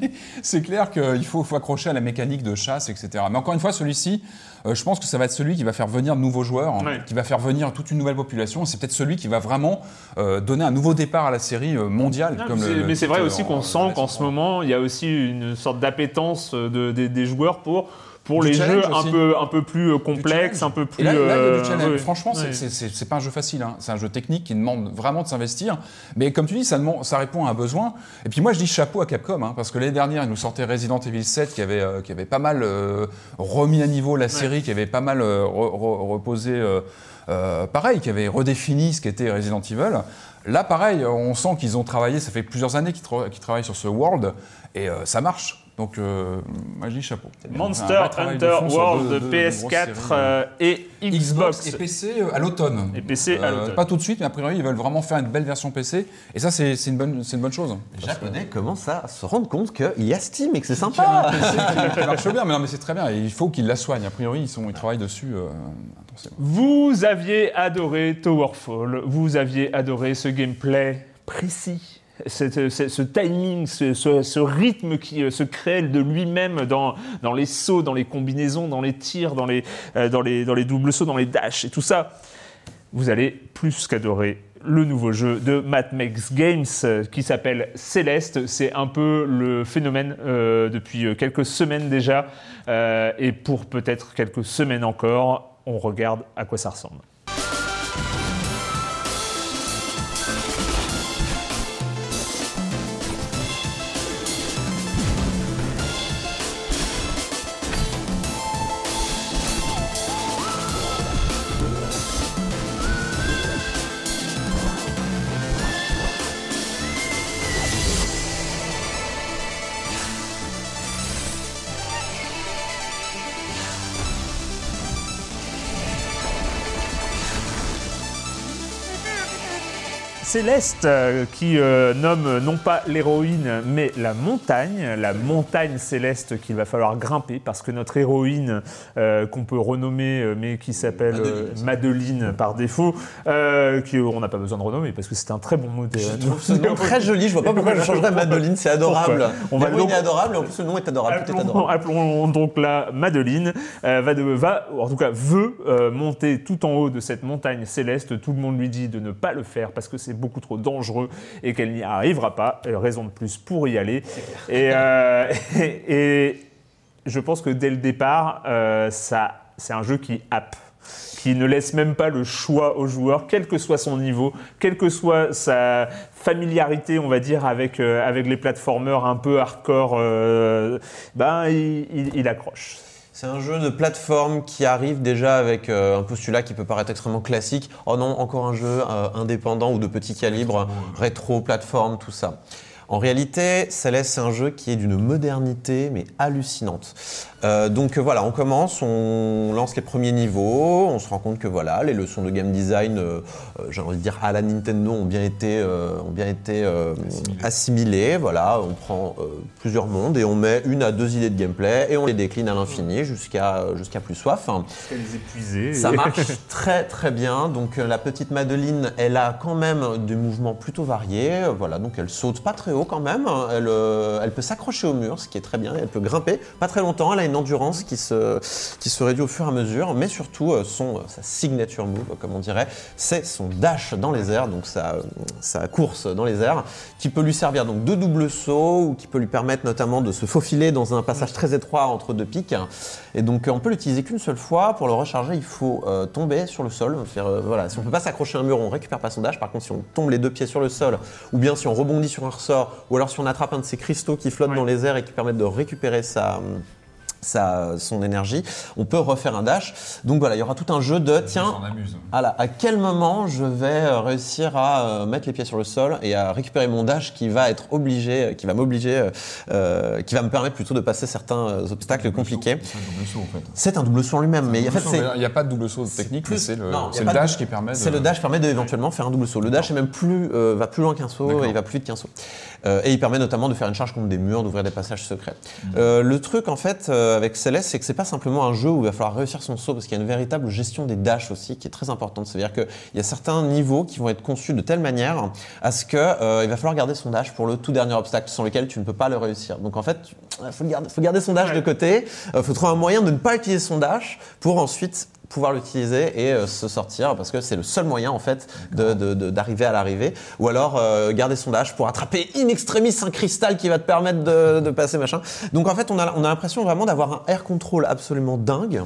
c'est clair qu'il faut, faut accrocher à la mécanique de chasse, etc. Mais encore une fois, celui-ci, euh, je pense que ça va être celui qui va faire venir de nouveaux joueurs, hein, qui va faire venir toute une nouvelle population. C'est peut-être celui qui va vraiment euh, donner un nouveau départ à la série euh, mondiale. Non, comme mais le- c'est- le mais c'est vrai aussi qu'on sent qu'en ce moment, il y a aussi une sorte d'appétence de- des- des joueurs pour pour Du les jeux un peu, un peu plus euh, Du complexes, un peu plus. Et là, là, il y a euh, du challenge. Franchement, c'est- Ouais. c'est- pas un jeu facile. hein. C'est un jeu technique qui demande vraiment de s'investir. Mais comme tu dis, ça, demande- ça répond à un besoin. Et puis moi, je dis chapeau à Capcom, hein, parce que l'année dernière, ils nous sortaient Resident Evil 7, qui avait, euh, qui avait pas mal euh, remis à niveau la série, qui avait pas mal euh, re- re- reposé, pareil, qui avait redéfini ce qu'était Resident Evil. Là, pareil, on sent qu'ils ont travaillé. Ça fait plusieurs années qu'ils tra- qu'ils travaillent sur ce world, et ça marche. Donc, euh, moi, je dis chapeau. Monster Hunter World deux- deux grosses PS4 séries. euh, et Xbox. et PC euh, à l'automne. Et PC à Euh, l'automne. Pas tout de suite, mais a priori, ils veulent vraiment faire une belle version PC. Et ça, c'est une, bonne- c'est une bonne chose. Les Japonais commencent à se rendre compte qu'il y a Steam et que c'est sympa. PC qui, qui marche bien, mais, non, mais c'est très bien. Et il faut qu'ils la soignent. A priori, ils, sont, ils travaillent dessus euh, intensément. Vous aviez adoré Towerfall, vous aviez adoré ce gameplay précis. Cette- ce, timing, ce, rythme qui euh, se crée de lui-même dans, les sauts, dans les combinaisons, dans les tirs, dans les, euh, doubles sauts, dans les dashs et tout ça, vous allez plus qu'adorer le nouveau jeu de Matt Makes Games euh, qui s'appelle Céleste. C'est un peu le phénomène euh, depuis euh, quelques semaines déjà. Euh, et pour peut-être quelques semaines encore, on regarde à quoi ça ressemble. Céleste euh, qui euh, nomme non pas l'héroïne mais la montagne, la montagne céleste qu'il va falloir grimper parce que notre héroïne euh, qu'on peut renommer mais qui s'appelle Madeline par défaut, euh, qui, on n'a pas besoin de renommer parce que c'est un très bon mot. de- Ce nom très joli, je vois pas pourquoi je changerais Madeline, c'est adorable. On va L'héroïne donc- est adorable et en plus le nom est adorable, tout est Appelons, adorable. appelons donc la Madeline, va, de- va, en tout cas veut monter tout en haut de cette montagne céleste. Tout le monde lui dit de ne pas le faire parce que c'est beaucoup trop dangereux et qu'elle n'y arrivera pas. Euh, raison de plus pour y aller. Et, euh, et, et je pense que dès le départ, euh, ça, c'est un jeu qui happe qui ne laisse même pas le choix au joueur, quel que soit son niveau, quelle que soit sa familiarité, on va dire, avec, euh, avec les platformers un peu hardcore, ben, il, il- il accroche. C'est un jeu de plateforme qui arrive déjà avec euh, un postulat qui peut paraître extrêmement classique. Oh non, encore un jeu euh, indépendant ou de petit calibre, rétro, plateforme, tout ça. En réalité, Céleste, c'est un jeu qui est d'une modernité mais hallucinante. Euh, donc voilà, on commence, on lance les premiers niveaux, on se rend compte que voilà, les leçons de game design, euh, euh, j'ai envie de dire à la Nintendo, ont bien été, euh, ont bien été assimilées. Voilà, on prend plusieurs mondes et on met une à deux idées de gameplay et on les décline à l'infini jusqu'à jusqu'à plus soif. Jusqu'à les épuiser. Ça marche très très bien. Donc la petite Madeline, elle a quand même des mouvements plutôt variés. Voilà, donc elle saute pas très quand même. Elle, euh, elle peut s'accrocher au mur, ce qui est très bien. Elle peut grimper pas très longtemps. Elle a une endurance qui se, qui réduit au fur et à mesure. Mais surtout, euh, son, sa signature move, comme on dirait, c'est son dash dans les airs, donc sa, sa course dans les airs, qui peut lui servir donc de double saut ou qui peut lui permettre notamment de se faufiler dans un passage très étroit entre deux pics. Et donc euh, on peut l'utiliser qu'une seule fois. Pour le recharger, il faut euh, tomber sur le sol. Euh, voilà, si on peut pas s'accrocher à un mur, on récupère pas son dash. Par contre, si on tombe les deux pieds sur le sol, ou bien si on rebondit sur un ressort, ou alors si on attrape un de ces cristaux qui flottent Ouais. dans les airs et qui permettent de récupérer sa sa, son énergie, on peut refaire un dash. Donc voilà, il y aura tout un jeu de tiens, amuse. voilà, à quel moment je vais euh, réussir à euh, mettre les pieds sur le sol et à récupérer mon dash qui va être obligé, euh, qui va m'obliger, euh, qui va me permettre plutôt de passer certains obstacles compliqués. C'est un double saut, en fait. C'est un double saut en lui-même, mais en fait Il n'y a pas de double saut technique, c'est le, non, de- dash qui permet de. c'est le dash permet d'éventuellement faire un double saut. Le dash est même plus, euh, va plus loin qu'un saut et il va plus vite qu'un saut. Euh, et il permet notamment de faire une charge contre des murs, d'ouvrir des passages secrets. Mm. Euh, le truc en fait euh, avec Céleste, c'est que c'est pas simplement un jeu où il va falloir réussir son saut parce qu'il y a une véritable gestion des dashs aussi qui est très importante. C'est-à-dire qu'il y a certains niveaux qui vont être conçus de telle manière à ce que euh, il va falloir garder son dash pour le tout dernier obstacle sans lequel tu ne peux pas le réussir. Donc en fait, il faut garder, faut garder son dash Ouais. de côté. Il faut trouver un moyen de ne pas utiliser son dash pour ensuite pouvoir l'utiliser et euh, se sortir parce que c'est le seul moyen en fait d'arriver à l'arrivée. Ou alors euh, garder son dash pour attraper in extremis un cristal qui va te permettre de, de passer machin. Donc en fait on a, on a l'impression vraiment d'avoir un air control absolument dingue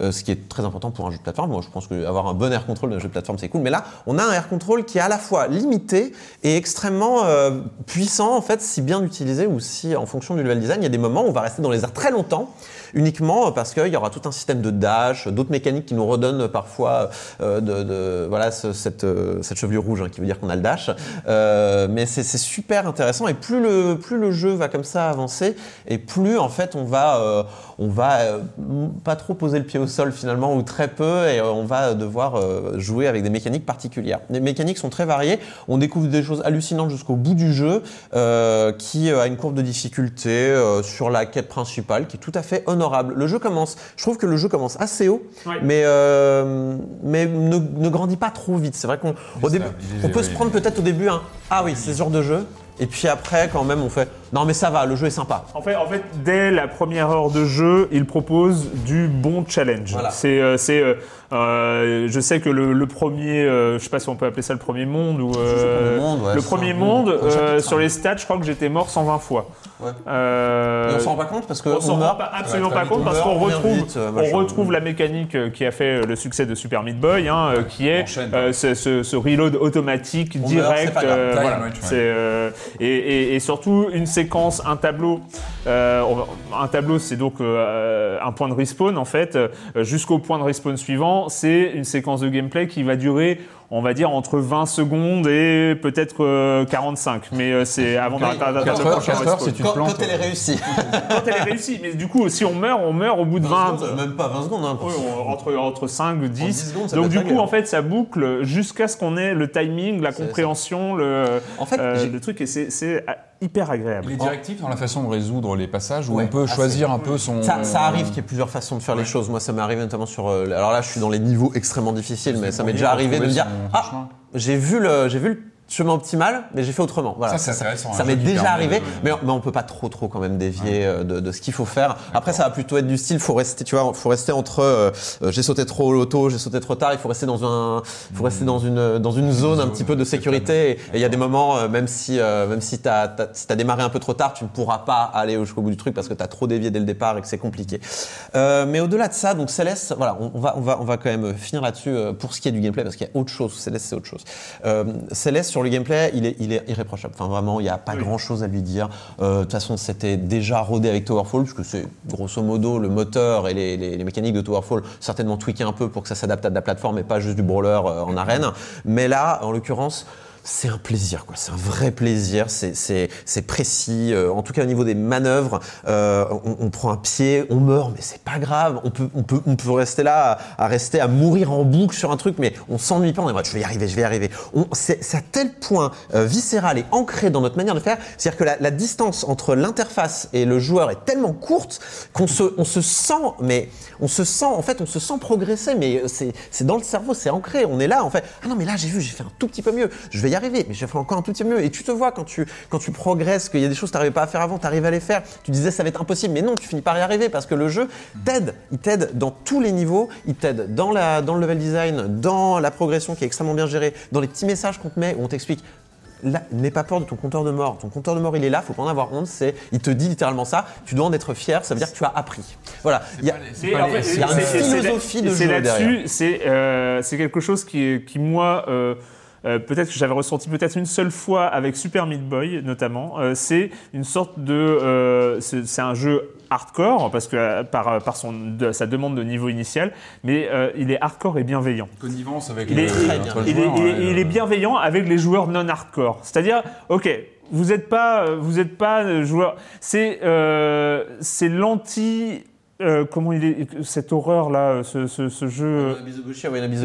euh, ce qui est très important pour un jeu de plateforme. Moi je pense que avoir un bon air control d'un jeu de plateforme c'est cool. Mais là on a un air control qui est à la fois limité et extrêmement euh, puissant en fait si bien utilisé ou si en fonction du level design il y a des moments où on va rester dans les airs très longtemps uniquement parce qu'il y aura tout un système de dash, d'autres mécaniques qui nous redonnent parfois euh, voilà ce- cette, euh, cette chevelure rouge hein, qui veut dire qu'on a le dash. Euh, mais c'est super intéressant et plus le jeu va comme ça avancer et plus en fait on va on va pas trop poser le pied au sol finalement ou très peu et on va devoir jouer avec des mécaniques particulières. Les mécaniques sont très variées. On découvre des choses hallucinantes jusqu'au bout du jeu qui a une courbe de difficulté sur la quête principale qui est tout à fait honorable. Le jeu commence, je trouve que le jeu commence assez haut, Ouais. mais euh, mais ne, ne grandit pas trop vite. C'est vrai qu'on au début, on peut se prendre peut-être au début un ah oui c'est ce genre de jeu et puis après quand même on fait non mais ça va le jeu est sympa. En fait, en fait, dès la première heure de jeu, il propose du bon challenge. Voilà. C'est, euh, c'est, euh, euh, je sais que le, le premier, euh, je sais pas si on peut appeler ça le premier monde ou euh, Le monde, ouais, le c'est premier monde. euh, sur les stats, je crois que j'étais mort 120 fois. Ouais. Euh, Et on s'en rend pas compte parce que on s'en rend pas, absolument pas compte parce qu'on retrouve, vite, on retrouve la mécanique qui a fait le succès de Super Meat Boy, hein, qui est enchaîne, euh, ce, ce- ce reload automatique On meurt, direct. c'est pas grave. euh, Time voilà. Rate, ouais. C'est, euh, et, et- et surtout une séquence, un tableau. euh, un tableau, c'est donc euh, un point de respawn en fait. euh, Jusqu'au point de respawn suivant, c'est une séquence de gameplay qui va durer. On va dire entre 20 secondes et peut-être euh, 45, mais euh, c'est avant tu- Quand, quand elle est euh, réussie. Quand elle est réussie, mais du coup, si on meurt, on meurt au bout de 20, secondes, même pas 20 secondes. Hein. oui, on- entre, entre 5, 10. 10 secondes, Donc du coup, en fait, ça boucle jusqu'à ce qu'on ait le timing, la compréhension, le, En fait, euh, le truc, et c'est- c'est euh, hyper agréable. Il est directif dans la façon de résoudre les passages où Ouais, on peut assez. choisir un peu son. Ça, ça arrive qu'il y ait plusieurs façons de faire les choses. Moi, ça m'est arrivé notamment sur. euh, alors là, je suis dans les niveaux extrêmement difficiles, mais ça m'est déjà arrivé de me dire Ah, j'ai vu, le, j'ai vu le chemin optimal, mais j'ai fait autrement. Voilà. Ça, c'est intéressant, Ça un m'est déjà arrivé, de- mais, mais on peut pas trop, trop quand même dévier euh, de, de ce qu'il faut faire. Après, ça va plutôt être du style. Faut rester, tu vois, faut rester entre. euh, euh, j'ai sauté trop l'auto, j'ai sauté trop tard. Il faut rester dans un, faut rester dans une dans une zone un petit peu de sécurité. Et il y a des moments, euh, même si euh, même si t'as t'as- si t'as démarré un peu trop tard, tu ne pourras pas aller jusqu'au bout du truc parce que t'as trop dévié dès le départ et que c'est compliqué. Euh, mais au-delà de ça, donc Céleste, voilà, on, on va on va on va quand même finir là-dessus euh, pour ce qui est du gameplay parce qu'il y a autre chose. Céleste, c'est autre chose. Euh, Céleste sur le gameplay, il est il est irréprochable. Enfin vraiment, il n'y a pas grand-chose à lui dire. Euh, De toute façon, c'était déjà rodé avec Towerfall puisque c'est grosso modo le moteur et les, les- les mécaniques de Towerfall certainement tweaké un peu pour que ça s'adapte à de la plateforme et pas juste du brawler euh, en arène. Mais là, en l'occurrence. C'est un plaisir, quoi. C'est un vrai plaisir. C'est précis. Euh, en tout cas, au niveau des manœuvres, euh, on, prend un pied, on meurt, mais c'est pas grave. On peut on peut on peut rester là, à, rester à mourir en boucle sur un truc, mais on s'ennuie pas. On est en mode, je vais y arriver, je vais y arriver. C'est à tel point euh, viscéral et ancré dans notre manière de faire, c'est-à-dire que la, distance entre l'interface et le joueur est tellement courte qu'on se on se sent, mais on se sent en fait, on se sent progresser, mais c'est c'est dans le cerveau, c'est ancré. On est là, en fait. Ah non, mais là j'ai vu, j'ai fait un tout petit peu mieux. Je vais y arriver, mais je faire encore un tout petit peu mieux. Et tu te vois quand tu quand tu progresses, qu'il y a des choses que tu n'arrivais pas à faire avant, tu arrives à les faire. Tu disais ça va être impossible, mais non, tu finis par y arriver parce que le jeu t'aide. Il t'aide dans tous les niveaux. Il t'aide dans la dans le level design, dans la progression qui est extrêmement bien gérée, dans les petits messages qu'on te met où on t'explique. N'aie pas peur de ton compteur de mort. Ton compteur de mort, il est là, faut pas en avoir honte. C'est, il te dit littéralement ça. Tu dois en être fier. Ça veut dire que tu as appris. Voilà. Il y a- Mais en fait, il y a une c'est- c'est- philosophie de c'est jeu là-dessus, derrière. c'est euh, c'est quelque chose qui, qui moi, euh, euh, peut-être que j'avais ressenti peut-être une seule fois avec Super Meat Boy notamment. euh, c'est une sorte de, euh, c'est un jeu hardcore parce que euh, par par son de- sa demande de niveau initial, mais euh, il est hardcore et bienveillant. Connivence avec Il le, est, il- est- joueur, il est- ouais, il le- est bienveillant avec les joueurs non hardcore. C'est-à-dire, ok, vous n'êtes pas, euh, vous êtes pas euh, joueur. C'est, euh, c'est l'anti. Euh, comment il est cette horreur là, ce, ce- ce jeu. euh,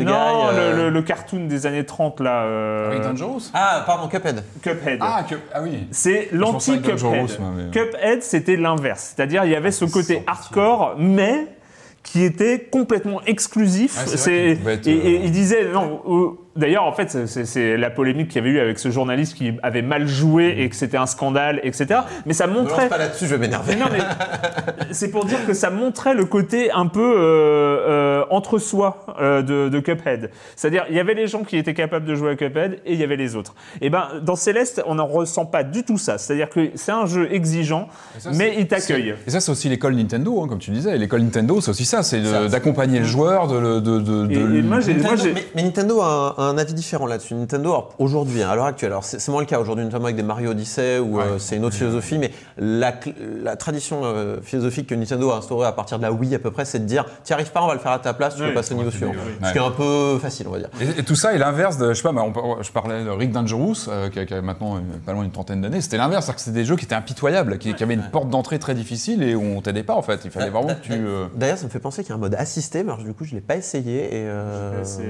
non, euh, le, le- le cartoon des années 30 là. euh, Avec Dangerous? Ah, pardon, Cuphead. Cuphead. ah, que- ah oui. C'est l'anti-Cuphead. Mais- Cuphead, c'était l'inverse. C'est-à-dire, il y avait ce c'est côté hardcore, mais qui était complètement exclusif. Ouais, c'est et, et euh, il disait, non, euh, D'ailleurs, en fait, c'est- la polémique qu'il y avait eu avec ce journaliste qui avait mal joué et que c'était un scandale, etc. Mais ça Ne montrait. pas là-dessus, je vais m'énerver. Non, mais c'est pour dire que ça montrait le côté un peu euh, euh, entre soi euh, de, de Cuphead. C'est-à-dire, il y avait les gens qui étaient capables de jouer à Cuphead et il y avait les autres. Et ben, dans Céleste, on n'en ressent pas du tout ça. C'est-à-dire que c'est un jeu exigeant, ça, mais il t'accueille. Et ça, c'est aussi l'école Nintendo, hein, comme tu disais. L'école Nintendo, c'est aussi ça, c'est d'accompagner le joueur, de, de, de, Et- et moi, moi, mais, mais Nintendo a un, un avis différent là-dessus. Nintendo, aujourd'hui, hein, à l'heure actuelle, alors c'est moins le cas aujourd'hui, notamment avec des Mario Odyssey où euh, c'est une autre philosophie, mais la, tradition euh, philosophique que Nintendo a instaurée à partir de la Wii à peu près, c'est de dire tu arrives pas, on va le faire à ta place, tu Oui, peux passer au niveau suivant. oui. Ce qui est un peu facile, on va dire. Et, et tout ça est l'inverse de, je sais pas, on je parlais de Rick Dangerous, euh, qui, a, qui a maintenant pas loin d'une trentaine d'années. C'était l'inverse, c'est-à-dire que c'était des jeux qui étaient impitoyables, qui, qui avaient une porte d'entrée très difficile et où on t'aidait pas en fait. Il fallait vraiment que tu. D'ailleurs, ça me fait penser qu'il y a un mode assisté, mais alors, du coup, je l'ai pas essayé et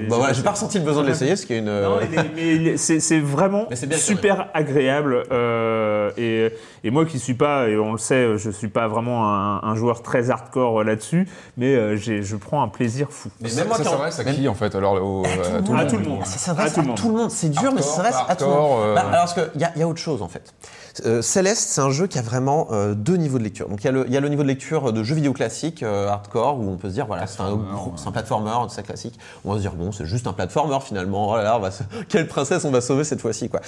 bah voilà, j'ai pas ressenti le besoin de l'essayer, ce qui est une. Non, mais, mais- mais c'est vraiment Mais c'est bien super agréable. euh, et, et moi qui suis pas, et on le sait, je suis pas vraiment un, un joueur très hardcore là-dessus, mais euh, je prends un plaisir fou. Mais ça même moi ça s'adresse à même- qui en fait alors au- à tout le À monde tout le monde. Ça s'adresse À tout le monde. C'est dur, mais ça s'adresse à tout le monde. euh. Bah, alors, parce qu'il y, y a autre chose, en fait. Euh, Céleste, c'est un jeu qui a vraiment euh, deux niveaux de lecture. Donc, il y, a le- il y a le niveau de lecture de jeux vidéo classiques, euh, hardcore, où on peut se dire, voilà, c'est un, un platformer, c'est classique. On va se dire, bon, c'est juste un platformer, finalement. Oh là là, on va se- quelle princesse on va sauver cette fois-ci, quoi.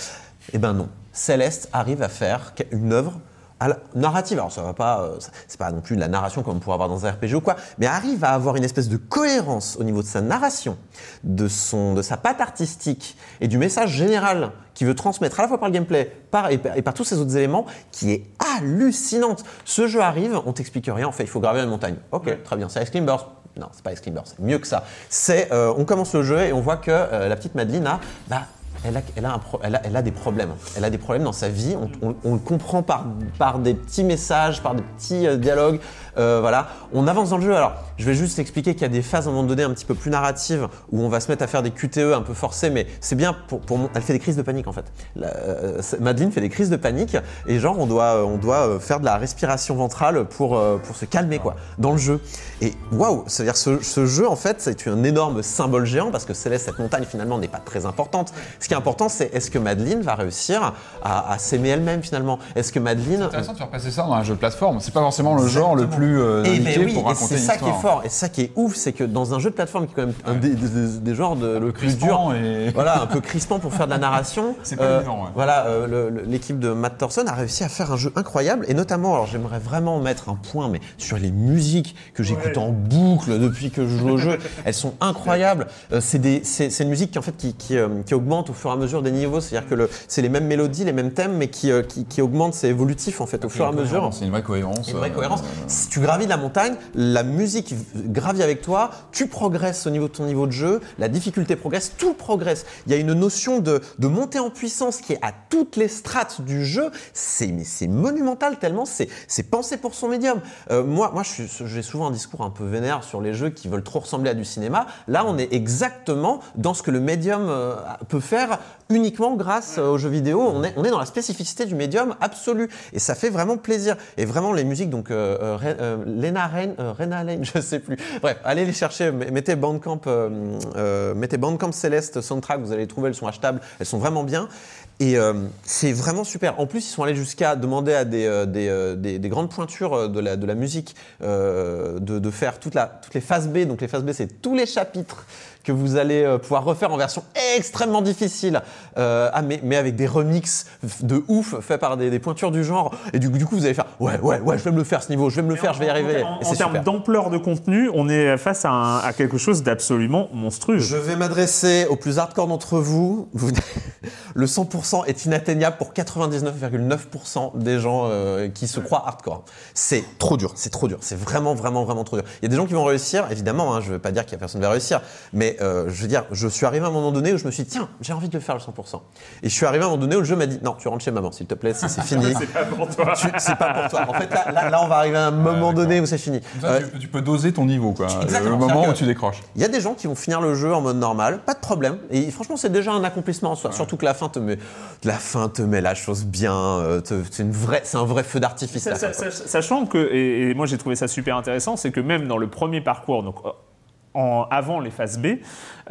Eh ben non. Céleste arrive à faire une œuvre à la- narrative. Alors ça va pas, euh, c'est pas non plus de la narration comme on pourrait avoir dans un RPG ou quoi, mais arrive à avoir une espèce de cohérence au niveau de sa narration, de son, de sa patte artistique et du message général qu'il veut transmettre à la fois par le gameplay par, et, par, et par tous ces autres éléments, qui est hallucinante. Ce jeu arrive, on t'explique rien, en fait, il faut gravir une montagne. Ok, très bien, c'est Ice Climbers. Non, c'est pas Ice Climbers, c'est mieux que ça. C'est, euh, on commence le jeu et on voit que euh, la petite Madeleine a, bah, elle a, des problèmes. Elle a des problèmes dans sa vie. On, le comprend par, par des petits messages, par des petits euh, dialogues. Euh, voilà. On avance dans le jeu. Alors, je vais juste expliquer qu'il y a des phases à un moment donné un petit peu plus narratives où on va se mettre à faire des QTE un peu forcés, mais c'est bien pour, pour mon- Elle fait des crises de panique en fait. La- euh, Madeleine fait des crises de panique et genre on doit, on doit euh, faire de la respiration ventrale pour, pour se calmer quoi dans le jeu. Et waouh, c'est-à-dire ce, ce jeu en fait c'est un énorme symbole géant parce que Céleste, cette montagne finalement n'est pas très importante. Ce qui est important c'est est-ce que Madeleine va réussir à, à s'aimer elle-même finalement? Est-ce que Madeleine C'est intéressant de faire passer ça dans un jeu de plateforme. C'est pas forcément le genre le plus euh, et ben oui, pour et raconter c'est ça qui est fort, et ça qui est ouf, c'est que dans un jeu de plateforme qui est quand même un des, des- des genres de, le plus dur, et- voilà, un peu crispant pour faire de la narration. C'est euh, ouais. Voilà, euh, l'équipe de Matt Thorson a réussi à faire un jeu incroyable, et notamment, alors j'aimerais vraiment mettre un point, mais sur les musiques que j'écoute en boucle depuis que je joue au jeu, elles sont incroyables. C'est des, c'est, c'est une musique qui en fait qui, qui, qui augmente au fur et à mesure des niveaux, c'est-à-dire que le, c'est les mêmes mélodies, les mêmes thèmes, mais qui, qui, qui augmentent, c'est évolutif en fait au fur et à mesure. C'est une vraie cohérence. Une vraie cohérence. Si tu gravis la montagne, la musique gravit avec toi, tu progresses au niveau de ton niveau de jeu, la difficulté progresse, tout progresse. Il y a une notion de, de montée en puissance qui est à toutes les strates du jeu. C'est monumental tellement c'est pensé pour son médium. Euh, moi moi j'ai souvent un discours un peu vénère sur les jeux qui veulent trop ressembler à du cinéma. Là on est exactement dans ce que le médium euh, peut faire uniquement grâce euh, aux jeux vidéo. On est on est dans la spécificité du médium absolu et ça fait vraiment plaisir. Et vraiment les musiques donc euh, Re- euh, Lena Rain, Rena Lane, je sais plus. Bref, allez les chercher. Mettez Bandcamp, euh, euh, mettez Bandcamp Céleste soundtrack. Vous allez les trouver. Elles sont achetables. Elles sont vraiment bien. Et euh, c'est vraiment super. En plus, ils sont allés jusqu'à demander à des, des, des- des grandes pointures de la, musique de, de faire toutes les phases B. Donc les phases B, c'est tous les chapitres que vous allez euh, pouvoir refaire en version extrêmement difficile, euh, ah, mais, mais avec des remixes de ouf faits par des, des pointures du genre. Et du, coup- du coup, vous allez faire ouais, ouais, ouais, je vais me le faire ce niveau, je vais me le faire, je vais y arriver. En, en c'est termes d'ampleur de contenu, on est face à, un- à quelque chose d'absolument monstrueux. Je vais m'adresser aux plus hardcore d'entre vous. Vous- Le 100% est inatteignable pour 99,9% des gens euh, qui se croient hardcore. C'est trop dur, c'est trop dur, c'est vraiment, vraiment, vraiment trop dur. Il y a des gens qui vont réussir, évidemment, hein, je ne veux pas dire qu'il y a personne qui va réussir, mais euh, je veux dire, je suis arrivé à un moment donné où je me suis dit, tiens, j'ai envie de le faire le 100%. Et je suis arrivé à un moment donné où le jeu m'a dit, non, tu rentres chez maman, s'il te plaît, c'est fini. C'est pas pour toi. Tu- C'est pas pour toi. En fait, là, là, là, on va arriver à un moment donné où c'est fini. Ça, Euh, tu, tu peux doser ton niveau, quoi. Exactement, le moment où tu décroches. il y a des gens qui vont finir le jeu en mode normal, pas de problème. Et franchement, c'est déjà un accomplissement en soi. Surtout que la fin te met, la fin te met la chose bien. euh, c'est une vraie, c'est un vrai feu d'artifice. Sachant que, et, et moi j'ai trouvé ça super intéressant, c'est que même dans le premier parcours, donc euh, en, avant les phases B,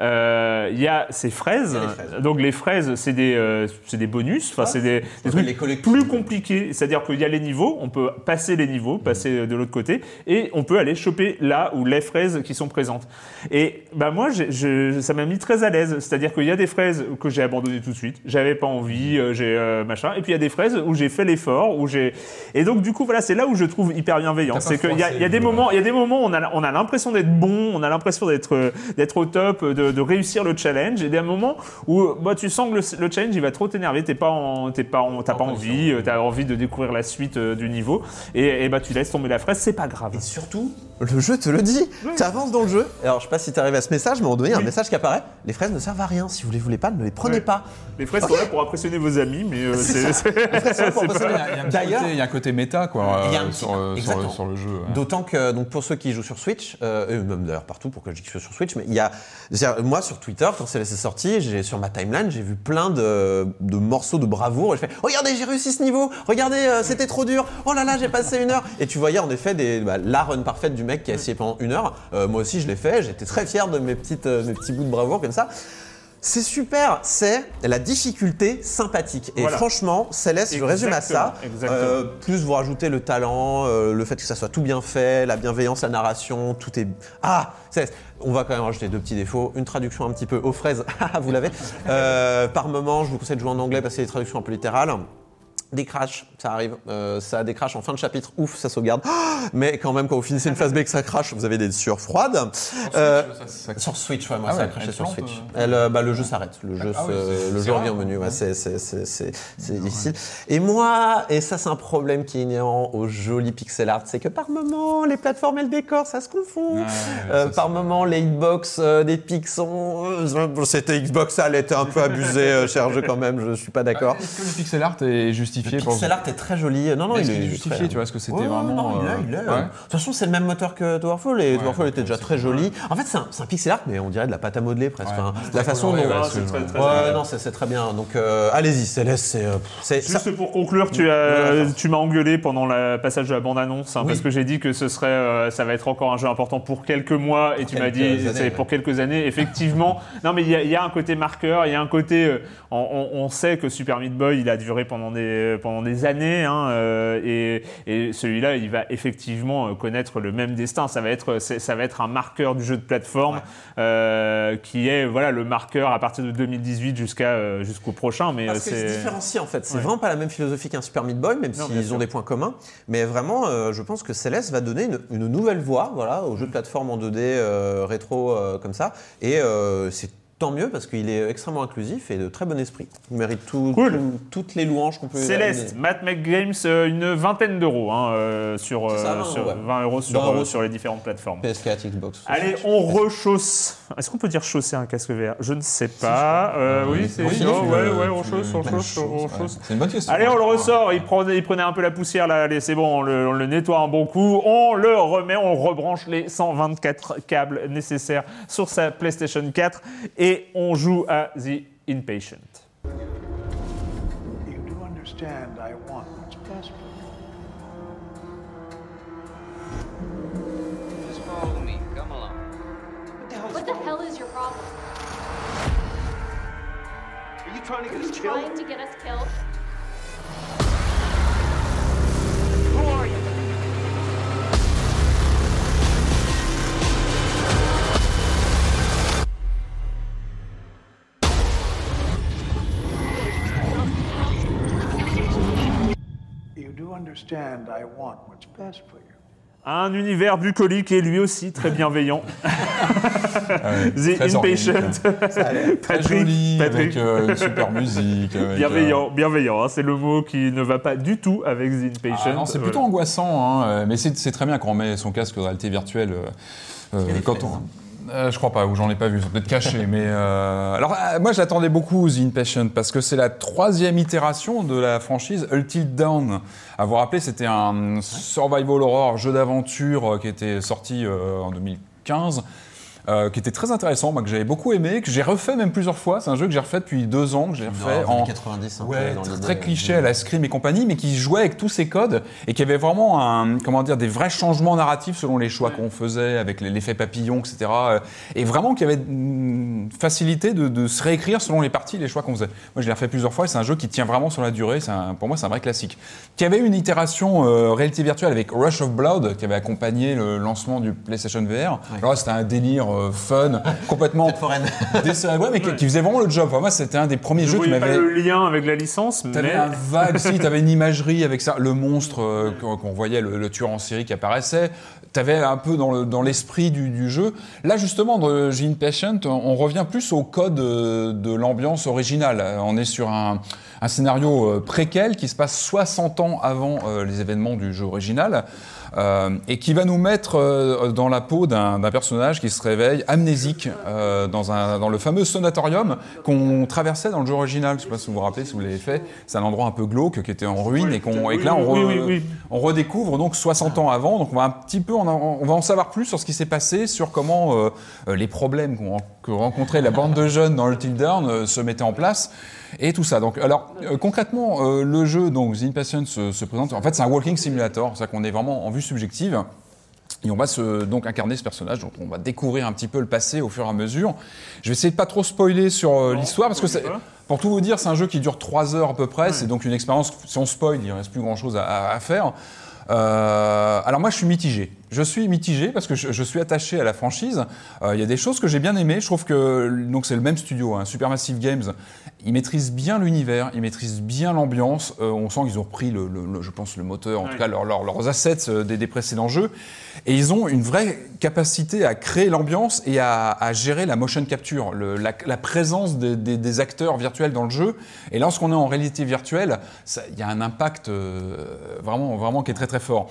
euh, il y a ces fraises. Il y a les fraises. Donc les fraises, c'est des, euh, c'est des bonus, enfin c'est des, trucs les plus compliqués. C'est-à-dire qu'il y a les niveaux, on peut passer les niveaux, passer de l'autre côté, et on peut aller choper là où les fraises qui sont présentes. Et bah moi, je- ça m'a mis très à l'aise. C'est-à-dire qu'il y a des fraises que j'ai abandonnées tout de suite, j'avais pas envie, euh, j'ai euh, machin, et puis il y a des fraises où j'ai fait l'effort, où j'ai. Et donc du coup voilà, c'est là où je trouve hyper bienveillant. C'est qu'il y a, y des moments, il y a des moments où on a, on a l'impression d'être bon, on a l'impression d'être euh, d'être au top, de, de réussir le challenge, et des moments où bah, tu sens que le, le challenge il va trop t'énerver, t'es pas en, t'es pas en, t'as pas envie, euh, t'as envie de découvrir la suite euh, du niveau, et, et bah tu laisses tomber la fraise, c'est pas grave. Et surtout, le jeu te le dit. Tu avances dans le jeu. Alors, je sais pas si tu arrives à ce message, mais à un moment donné, il y a un message qui apparaît. Les fraises ne servent à rien. Si vous les voulez pas, ne les prenez pas. Les fraises sont là pour impressionner vos amis, mais euh, c'est petit D'ailleurs- côté- il y a un côté méta quoi, Il y a un euh, petit- sur, euh, sur, le- sur le jeu. ouais. D'autant que, donc pour ceux qui jouent sur Switch, euh, et même d'ailleurs partout, pourquoi je dis que sur Switch, mais il y a, moi sur Twitter, quand c'est c'est sorti, j'ai sur ma timeline, j'ai vu plein de, de morceaux de bravoure, et je fais, regardez, j'ai réussi ce niveau, regardez, euh, c'était trop dur, oh là là, j'ai passé une heure. Et tu voyais en effet des, bah, la run parfaite du mec qui a essayé pendant une heure. Euh, moi aussi, je l'ai fait, j'étais très fier de mes petites, euh, mes petits bouts de bravoure comme ça. C'est super, c'est la difficulté sympathique. Et Voilà. franchement, Céleste, je résume à ça. Euh, plus vous rajoutez le talent, euh, le fait que ça soit tout bien fait, la bienveillance, la narration, tout est. Ah Céleste, on va quand même rajouter deux petits défauts. Une traduction un petit peu aux fraises, Ah, vous l'avez. Euh, par moment, je vous conseille de jouer en anglais parce qu'il y a des traductions un peu littérales. Des crashs, ça arrive. Euh, ça a des crashs en fin de chapitre, ouf, ça sauvegarde. Mais quand même, quand vous finissez une phase B et que ça crache, vous avez des sueurs froides. Euh, Ça- ça- sur Switch, ouais, moi Ah ça a craché sur Switch. euh. Elle, euh, bah, le jeu s'arrête, le jeu, Ah le jeu revient au menu, hein. ouais, c'est difficile. Et moi, et ça c'est un problème qui est inhérent au joli pixel art, c'est que par moment, les plateformes et le décor, ça se confond. Ouais, ouais, Euh, ça, par moment, les hitbox euh, des euh, C'était Xbox, elle était un peu abusée, euh, cher jeu quand même, je suis pas d'accord. Est-ce que le pixel art est justifié Le pour pixel art est très joli. Non, non, il est est justifié, très- tu vois, est-ce que c'était Ouais, vraiment, Non, il est, euh, il est. ouais. De toute façon, c'est le même moteur que Towerfall et Towerfall était déjà très joli. En fait, c'est un, pixel art, mais on dirait de la pâte à modeler presque. Enfin, la façon dont. ouais, non, c'est c'est très bien. Donc, euh, allez-y, Céleste, c'est. euh, Juste pour conclure, tu, as, tu m'as engueulé pendant le passage de la bande-annonce, hein, parce que j'ai dit que ce serait, ça va être encore un jeu important pour quelques mois, et tu m'as dit c'est pour quelques années. Effectivement, non mais il y, a- a un côté marqueur, il y a un côté, on sait que Super Meat Boy, il a duré pendant des pendant des années, hein, euh, et, et celui-là, il va effectivement euh, connaître le même destin. Ça va être, ça va être un marqueur du jeu de plateforme euh, qui est voilà le marqueur à partir de 2018 jusqu'à euh, jusqu'au prochain. Mais Parce euh, que c'est différencié en fait. C'est Ouais. vraiment pas la même philosophie qu'un Super Meat Boy, même s'ils ont des points communs. Mais vraiment, euh, je pense que Céleste va donner une, une nouvelle voie voilà, au jeu de plateforme en 2D euh, rétro euh, comme ça. Et euh, c'est tant mieux parce qu'il est extrêmement inclusif et de très bon esprit. Il mérite tout- Cool. tout- toutes les louanges qu'on peut Céleste, amener. Matt McGames, euh, une vingtaine d'euros hein, euh, sur, C'est ça, euh, 20 sur ouais. 20 euros sur, 20 euros euh, sur les différentes plateformes. PS4, Xbox. Allez, on rechausse. Est-ce qu'on peut dire chausser un casque VR Je ne sais pas. Euh, oui, c'est Oui, oh, ouais, ouais, on chausse, on chausse, on. C'est une bonne question. Allez, on le ressort. Il prenait, il prenait un peu la poussière là. Allez, c'est bon, on le, on le nettoie un bon coup. On le remet, on rebranche les 124 câbles nécessaires sur sa PlayStation 4 et on joue à The Inpatient. You do understand I want what's best for you. Just follow me. Come along. What the hell is your problem? Are you trying to Are get you us killed? trying to get us killed? Understand I want what's best for you. Un univers bucolique et lui aussi très bienveillant. The Très Inpatient. Très Patrick, joli, Patrick. avec euh, une super musique. avec, euh, Bienveillant, bienveillant, hein, c'est le mot qui ne va pas du tout avec The Ah Inpatient. non, c'est Voilà. plutôt angoissant, hein, euh, mais c'est c'est très bien quand on met son casque de réalité virtuelle. euh, euh, quand on... Euh, je crois pas, ou j'en ai pas vu, ils peut-être cachés. mais euh, alors, euh, moi, j'attendais beaucoup The Inpatient parce que c'est la troisième itération de la franchise Until Dawn. À vous rappeler, c'était un survival horror, jeu d'aventure qui était sorti en 2015. Euh, qui était très intéressant, moi, que j'avais beaucoup aimé, que j'ai refait même plusieurs fois. C'est un jeu que j'ai refait depuis deux ans, que j'ai refait en 90, un peu, Ouais, dans très, très euh, cliché à la Scream et compagnie, mais qui jouait avec tous ces codes et qui avait vraiment un, comment dire, des vrais changements narratifs selon les choix qu'on faisait, avec l'effet papillon, etc. euh, Et vraiment qui avait une facilité de, de se réécrire selon les parties, les choix qu'on faisait. Moi, je l'ai refait plusieurs fois et c'est un jeu qui tient vraiment sur la durée. Un- pour moi, c'est un vrai classique. Qui avait une itération euh, réalité virtuelle avec Rush of Blood, qui avait accompagné le lancement du PlayStation VR. Alors c'était un délire euh, fun, complètement foraine. ouais, mais qui, qui faisait vraiment le job. Pour moi, c'était un des premiers Je jeux qui m'avait. le lien avec la licence, T'avais mais un vague, si, t'avais une imagerie avec ça, le monstre euh, qu'on voyait, le, le tueur en série qui apparaissait. T'avais un peu dans le- dans l'esprit du, du jeu. Là, justement, dans The Impatient, on, revient plus au code euh, de l'ambiance originale. On est sur un, un scénario préquel qui se passe 60 ans avant euh, les événements du jeu original. Euh, et qui va nous mettre euh, dans la peau d'un personnage qui se réveille amnésique euh, dans, un, dans le fameux sanatorium qu'on traversait dans le jeu original. Je sais pas si vous vous rappelez, si vous l'avez fait. C'est un endroit un peu glauque qui était en ruine et, qu'on et que là on, re- redécouvre donc 60 ans avant. Donc on va un petit peu, en, on va en savoir plus sur ce qui s'est passé, sur comment les problèmes que rencontrait la bande de jeunes dans le Till Dawn euh, se mettaient en place et tout ça. Donc alors euh, concrètement, euh, le jeu donc The Impatient se, se présente. En fait, c'est un walking simulator, c'est-à-dire qu'on est vraiment en vue subjective. Et on va se, donc incarner ce personnage, donc on va découvrir un petit peu le passé au fur et à mesure. Je vais essayer de pas trop spoiler sur euh, l'histoire, parce que pour tout vous dire, c'est un jeu qui dure 3 heures à peu près, c'est donc une expérience, si on spoil, il ne reste plus grand-chose à, faire. Euh, alors moi je suis mitigé. Je suis mitigé parce que je, je suis attaché à la franchise. Euh, Il y a des choses que j'ai bien aimées. Je trouve que donc c'est le même studio, hein, Supermassive Games. Ils maîtrisent bien l'univers, ils maîtrisent bien l'ambiance. Euh, on sent qu'ils ont repris, le, le- le- je pense, le moteur, en Ouais. tout cas leur- leur- leurs assets euh, des, des précédents jeux. Et ils ont une vraie capacité à créer l'ambiance et à, à gérer la motion capture, le- la, la présence des, des- des acteurs virtuels dans le jeu. Et lorsqu'on est en réalité virtuelle, il y a un impact euh, vraiment, vraiment qui est très très fort.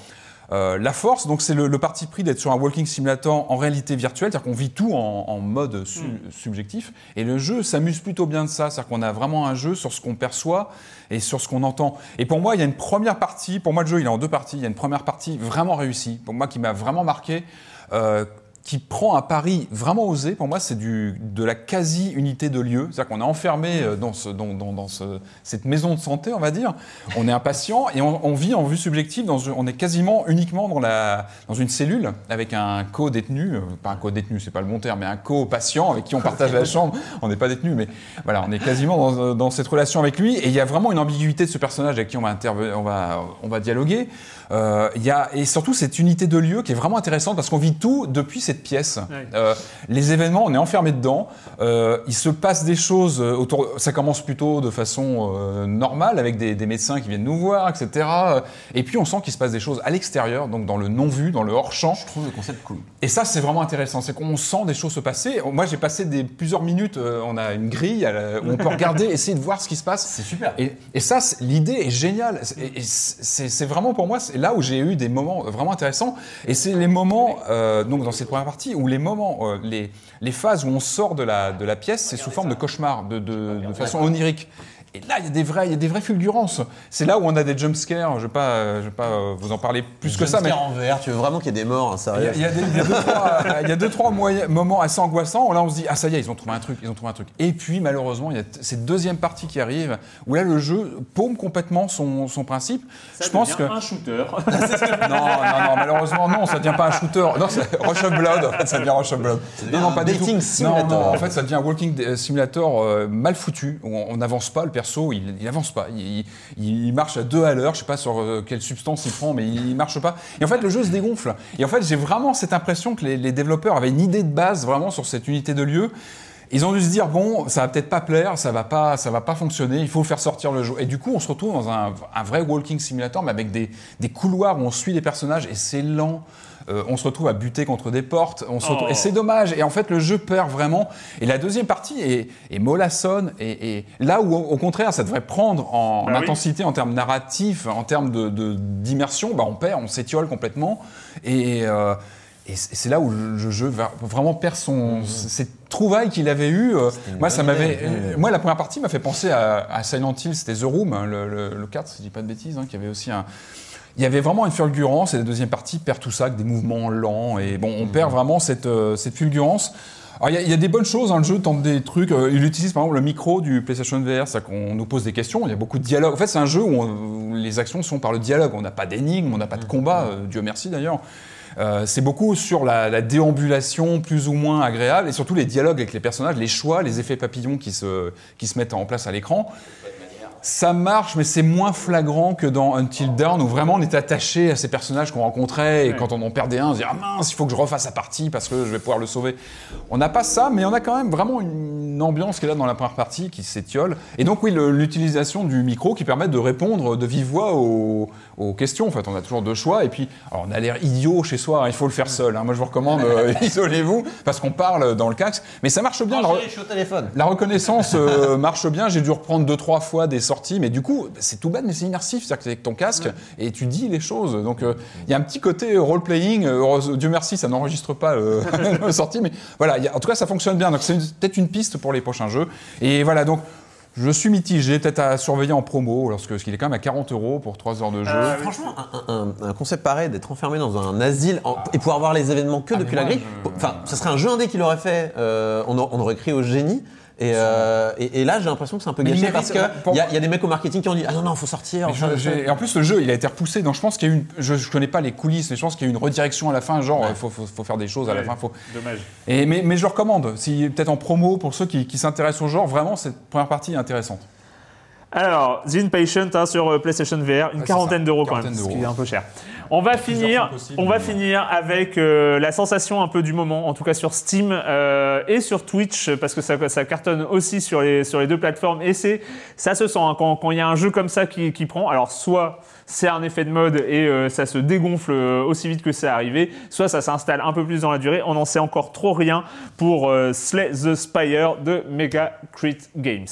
Euh, la force, donc c'est le, le parti pris d'être sur un walking simulator en réalité virtuelle, c'est-à-dire qu'on vit tout en, en mode su- subjectif. Et le jeu s'amuse plutôt bien de ça, c'est-à-dire qu'on a vraiment un jeu sur ce qu'on perçoit et sur ce qu'on entend. Et pour moi, il y a une première partie, pour moi le jeu il est en deux parties, il y a une première partie vraiment réussie, pour moi qui m'a vraiment marqué. euh, qui prend un pari vraiment osé. Pour moi, c'est de la quasi-unité de lieu. C'est-à-dire qu'on est enfermé euh, dans, ce, dans, dans, dans ce- cette maison de santé, on va dire. On est un patient et on, on vit en vue subjective. Dans, on est quasiment uniquement dans, la, dans une cellule avec un co-détenu. euh, Pas un co-détenu, c'est pas le bon terme, mais un co-patient avec qui on partage la chambre. On n'est pas détenu, mais voilà, on est quasiment dans, cette relation avec lui. Et il y a vraiment une ambiguïté de ce personnage avec qui on va, on va, on va dialoguer. Euh, il y a, et surtout cette unité de lieu qui est vraiment intéressante parce qu'on vit tout depuis cette pièce. Ouais. Euh, les événements, on est enfermé dedans. Euh, il se passe des choses autour. Ça commence plutôt de façon euh, normale avec des, des médecins qui viennent nous voir, etc. Et puis on sent qu'il se passe des choses à l'extérieur, donc dans le non-vu, dans le hors-champ. Je trouve le concept cool. Et ça, c'est vraiment intéressant. C'est qu'on sent des choses se passer. Moi, j'ai passé des, plusieurs minutes. euh, on a une grille où on peut regarder, essayer de voir ce qui se passe. C'est super. Et, et ça, l'idée est géniale. Et, et c'est vraiment pour moi, c'est là où j'ai eu des moments vraiment intéressants. Et c'est les moments, euh, donc dans cette première partie, où les moments, euh, les, les phases où on sort de la, de la pièce, c'est sous forme de cauchemar, de, de, de façon onirique. Et là, il y a des vrais, il y a des vraies fulgurances. C'est là où on a des jumpscares. Je ne vais pas, euh, je vais pas euh, vous en parler plus que ça, mais en VR, tu veux vraiment qu'il y ait des morts, hein, il y sérieux a, il y a des- il y a deux, trois, il y a deux, trois moyens- moments assez angoissants où là on se dit ah ça y est ils ont trouvé un truc ils ont trouvé un truc et puis malheureusement il y a cette deuxième partie qui arrive où là le jeu paume complètement son, son principe je pense que un shooter. non non non malheureusement non ça devient pas un shooter non c'est Rush of Blood en fait ça devient Rush of Blood non non pas tout simulator. non non en fait ça devient un walking euh, simulator euh, mal foutu où on n'avance pas le il, il avance pas il, il- marche à deux à l'heure je sais pas sur euh, quelle substance il prend mais il, marche pas et en fait le jeu se dégonfle et en fait j'ai vraiment cette impression que les, développeurs avaient une idée de base vraiment sur cette unité de lieu ils ont dû se dire bon, ça va peut-être pas plaire, ça va pas, ça va pas fonctionner. Il faut faire sortir le jeu. Et du coup, on se retrouve dans un, un vrai walking simulator, mais avec des, des couloirs où on suit les personnages et c'est lent. Euh, on se retrouve à buter contre des portes. On se retrouve- Oh. Et c'est dommage. Et en fait, le jeu perd vraiment. Et la deuxième partie est, est mollassonne. Et, et là où, au contraire, ça devrait prendre en, en Bah oui. intensité, en termes narratifs, en termes de- de- d'immersion, bah, on perd, on s'étiole complètement. Et, euh, et c'est là où le jeu vraiment perd son cette trouvaille qu'il avait eue. euh, moi, ça m'avait, euh, moi, la première partie m'a fait penser à, à Silent Hill. C'était The Room, hein, le, le, le 4, si je dis pas de bêtises, hein, qui avait aussi un il y avait vraiment une fulgurance et la deuxième partie perd tout ça avec des mouvements lents et bon, on perd vraiment cette, euh, cette fulgurance. Alors, il y, a- il y a des bonnes choses, hein, le jeu tente des trucs. euh, il utilise par exemple le micro du PlayStation VR, c'est-à-dire qu'on nous pose des questions, il y a beaucoup de dialogue. En fait, c'est un jeu où, on- où les actions sont par le dialogue. On n'a pas d'énigmes, on n'a pas de combat, euh, Dieu merci d'ailleurs. Euh, c'est beaucoup sur la, la déambulation plus ou moins agréable et surtout les dialogues avec les personnages, les choix, les effets papillons qui se, qui se mettent en place à l'écran. Ça marche, mais c'est moins flagrant que dans Until Dawn, où vraiment on est attaché à ces personnages qu'on rencontrait, et Ouais. quand on en perdait un, on se dit Ah mince, il faut que je refasse la partie parce que je vais pouvoir le sauver. On n'a pas ça, mais on a quand même vraiment une ambiance qui est là dans la première partie, qui s'étiole. Et donc, oui, l'utilisation du micro qui permet de répondre de vive voix aux, aux questions. En fait, on a toujours deux choix, et puis, alors, on a l'air idiot chez soi, hein, il faut le faire seul. hein. Moi, je vous recommande, euh, isolez-vous, parce qu'on parle dans le casque, mais ça marche bien. La re- chérie, je suis au téléphone. la reconnaissance euh, marche bien. J'ai dû reprendre deux trois fois des sorties, mais du coup, c'est tout bête, mais c'est immersif. C'est-à-dire que c'est avec ton casque et tu dis les choses. Donc, euh, il y a un petit côté role-playing. Dieu merci, ça n'enregistre pas euh, la sortie, mais voilà. il y a- en tout cas, ça fonctionne bien. Donc, c'est peut-être une piste pour les prochains jeux. Et voilà, donc. Je suis mitigé, peut-être à surveiller en promo, lorsque, parce qu'il est quand même à 40 euros pour 3 heures de jeu. Euh, Franchement, un, un- un concept pareil d'être enfermé dans un asile en- et pouvoir voir les événements que Ah, depuis la grille. je- Enfin, ce serait un jeu indé qu'il aurait fait. euh, on, a- on aurait crié au génie. Et, euh, et, et là, j'ai l'impression que c'est un peu Mais il gâché mérite- parce que pour- il y, a- il y a des mecs au marketing qui ont dit ah non non, faut sortir. Je- et en plus, le jeu, il a été repoussé. Donc, je pense qu'il y a eu une. Je, je connais pas les coulisses, mais je pense qu'il y a eu une redirection à la fin. Genre, il faut, faut- faut faire des choses à la fin. Faut... Dommage. Et, mais, mais je le recommande. Si, peut-être en promo, pour ceux qui, qui s'intéressent au genre, vraiment, cette première partie est intéressante. Alors, The Inpatient hein, sur euh, PlayStation VR, une quarantaine d'euros quand même, Quarantaine ce qui d'euros. est un peu cher. On va finir, on va avec euh, la sensation un peu du moment, en tout cas sur Steam euh, et sur Twitch, parce que ça, ça cartonne aussi sur les, sur les deux plateformes. Et c'est, ça se sent hein, quand quand il y a un jeu comme ça qui, qui prend. Alors soit c'est un effet de mode et euh, ça se dégonfle aussi vite que c'est arrivé, soit ça s'installe un peu plus dans la durée. On n'en sait encore trop rien pour Slay the Spire de Mega Crit Games.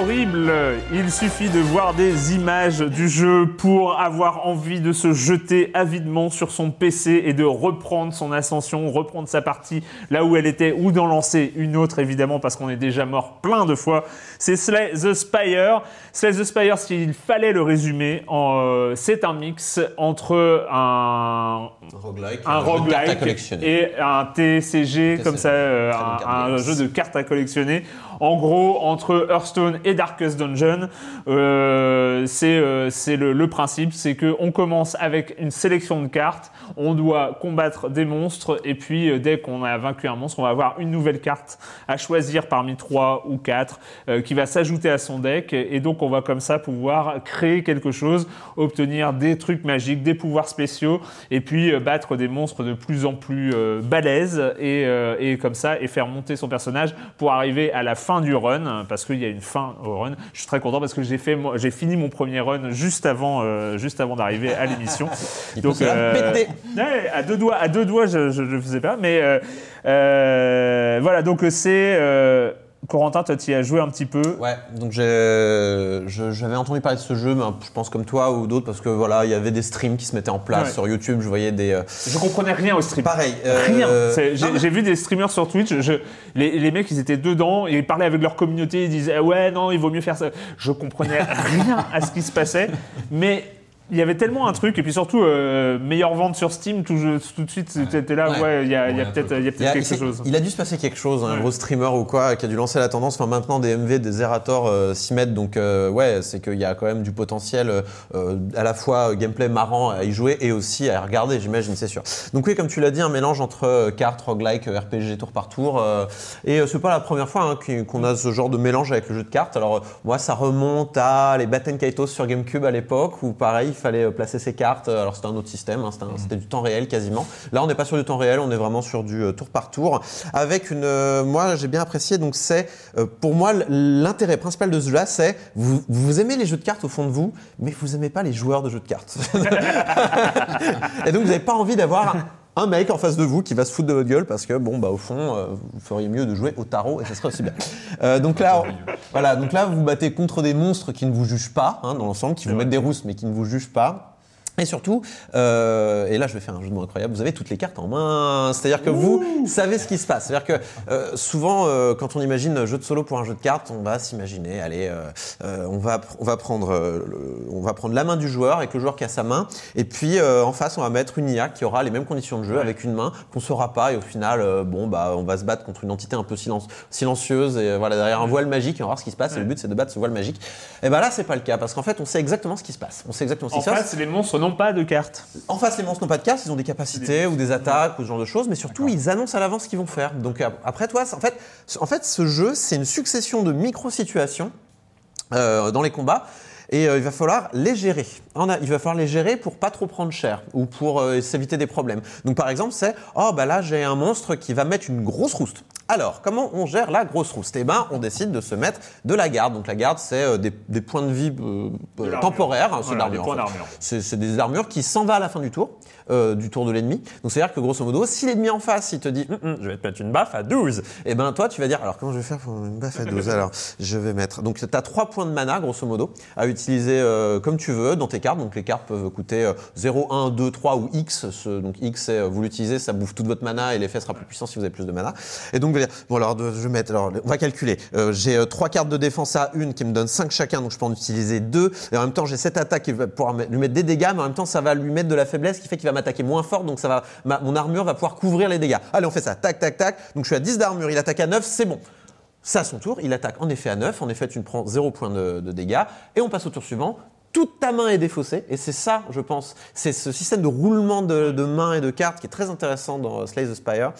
Horrible. Il suffit de voir des images du jeu pour avoir envie de se jeter avidement sur son PC et de reprendre son ascension, reprendre sa partie là où elle était ou d'en lancer une autre évidemment parce qu'on est déjà mort plein de fois. C'est Slay the Spire. Slay the Spire, s'il fallait le résumer, euh, c'est un mix entre un, roguelike, un roguelike et un TCG comme ça, euh, un, jeu de cartes à collectionner. En gros, entre Hearthstone et Darkest Dungeon, euh, c'est euh, le, principe, c'est que on commence avec une sélection de cartes, on doit combattre des monstres et puis euh, dès qu'on a vaincu un monstre, on va avoir une nouvelle carte à choisir parmi trois ou quatre qui va s'ajouter à son deck et donc on va comme ça pouvoir créer quelque chose, obtenir des trucs magiques, des pouvoirs spéciaux et puis battre des monstres de plus en plus balèzes et, et comme ça et faire monter son personnage pour arriver à la fin du run parce qu'il y a une fin au run. Je suis très content parce que j'ai fait j'ai fini mon premier run juste avant euh, juste avant d'arriver à l'émission. La péter. ouais, à deux doigts à deux doigts je le faisais pas mais euh, euh, voilà donc c'est euh, Corentin, toi, tu y as joué un petit peu. Ouais, donc j'avais entendu parler de ce jeu, mais je pense comme toi ou d'autres, parce que voilà, il y avait des streams qui se mettaient en place Ouais. sur YouTube, je voyais des. euh, Je comprenais rien au stream. Pareil. euh, Rien. C'est- J'ai mais- vu des streamers sur Twitch, je, les, les mecs ils étaient dedans, ils parlaient avec leur communauté, ils disaient ouais non il vaut mieux faire ça. Je comprenais rien à ce qui se passait, mais il y avait tellement un truc et puis surtout euh, meilleure vente sur Steam tout, tout de suite t'étais là Ouais. ouais il y a, Ouais, peut-être a quelque chose. il a dû se passer quelque chose, un Ouais. gros streamer ou quoi, qui a dû lancer la tendance. Enfin, maintenant, des MV, des Zerator euh, s'y mettent. Donc, euh, ouais, c'est qu'il y a quand même du potentiel euh, à la fois euh, gameplay marrant à y jouer et aussi à y regarder, j'imagine, c'est sûr. Donc, oui, comme tu l'as dit, un mélange entre euh, cartes, roguelike, euh, RPG tour par tour. euh, et euh, c'est pas la première fois hein, qu'on a ce genre de mélange avec le jeu de cartes. Alors, euh, moi, ça remonte à les Batten Kaitos sur GameCube à l'époque, où pareil, fallait euh, placer ses cartes. Euh, Alors c'était un autre système, hein, c'était du temps réel quasiment. Là, on n'est pas sur du temps réel, on est vraiment sur du euh, tour par tour. Avec une, moi, j'ai bien apprécié. Donc c'est, pour moi, l'intérêt principal de ce jeu-là, c'est vous, vous aimez les jeux de cartes au fond de vous, mais vous aimez pas les joueurs de jeux de cartes. Et donc vous n'avez pas envie d'avoir un mec en face de vous qui va se foutre de votre gueule parce que bon bah au fond euh, vous feriez mieux de jouer au tarot et ça serait aussi bien. Euh, donc là voilà donc là vous vous battez contre des monstres qui ne vous jugent pas hein, dans l'ensemble qui vous mettent des rousses mais qui ne vous jugent pas. Et surtout, euh, et là je vais faire un jeu de mots incroyable, vous avez toutes les cartes en main. C'est-à-dire que vous savez ce qui se passe. C'est-à-dire que euh, souvent, euh, quand on imagine un jeu de solo pour un jeu de cartes, on va s'imaginer, allez, euh, on, va, on, va prendre, euh, le- on va prendre la main du joueur avec le joueur qui a sa main. Et puis euh, en face, on va mettre une IA qui aura les mêmes conditions de jeu avec une main qu'on saura pas. Et au final, bon, bah, on va se battre contre une entité un peu silence- silencieuse et voilà, derrière un voile magique et on va voir ce qui se passe. Et le but, c'est de battre ce voile magique. Et ben là, c'est pas le cas parce qu'en fait, on sait exactement ce qui se passe. On sait exactement ce qui se passe. les monstres n'ont pas de cartes. En face, les monstres n'ont pas de cartes, ils ont des capacités ou des attaques ou ce genre de choses, mais surtout, ils annoncent à l'avance ce qu'ils vont faire. Donc ap- après, toi, c'est- en fait, en fait, ce jeu, c'est une succession de micro-situations euh, dans les combats. Et euh, il va falloir les gérer. On a- il va falloir les gérer pour pas trop prendre cher ou pour euh, s'éviter des problèmes. Donc par exemple, c'est oh bah là j'ai un monstre qui va mettre une grosse rouste. Alors comment on gère la grosse rouste? Eh ben on décide de se mettre de la garde. Donc la garde c'est euh, des, des points de vie euh, temporaires, hein, c'est Voilà, en fait. C'est c'est des armures qui s'en va à la fin du tour, du tour de l'ennemi. Donc c'est-à-dire que grosso modo, si l'ennemi en face, il te dit Hum, hum, je vais te mettre une baffe à 12, et ben toi tu vas dire alors comment je vais faire pour une baffe à 12 Alors je vais mettre donc tu as 3 points de mana grosso modo à utiliser comme tu veux dans tes cartes. Donc les cartes peuvent coûter euh, 0, 1, 2, 3 ou X. Donc X euh, vous l'utilisez, ça bouffe toute votre mana et l'effet sera plus puissant si vous avez plus de mana. Et donc bon alors je vais mettre on va calculer. Euh, j'ai euh, trois cartes de défense à une qui me donnent 5 chacun, donc je peux en utiliser deux. Et en même temps j'ai cette attaque qui va pouvoir lui mettre des dégâts, mais en même temps ça va lui mettre de la faiblesse qui fait qu'il va m'attaquer moins fort, donc ça va mon armure va pouvoir couvrir les dégâts. Allez on fait ça, tac tac tac. Donc je suis à 10 d'armure, il attaque à 9, c'est bon. Ça à son tour, il attaque en effet à 9, en effet tu ne prends 0 point de, de dégâts, et on passe au tour suivant. Toute ta main est défaussée, et c'est ça, je pense, c'est ce système de roulement de, de mains et de cartes qui est très intéressant dans euh, Slay the Spire.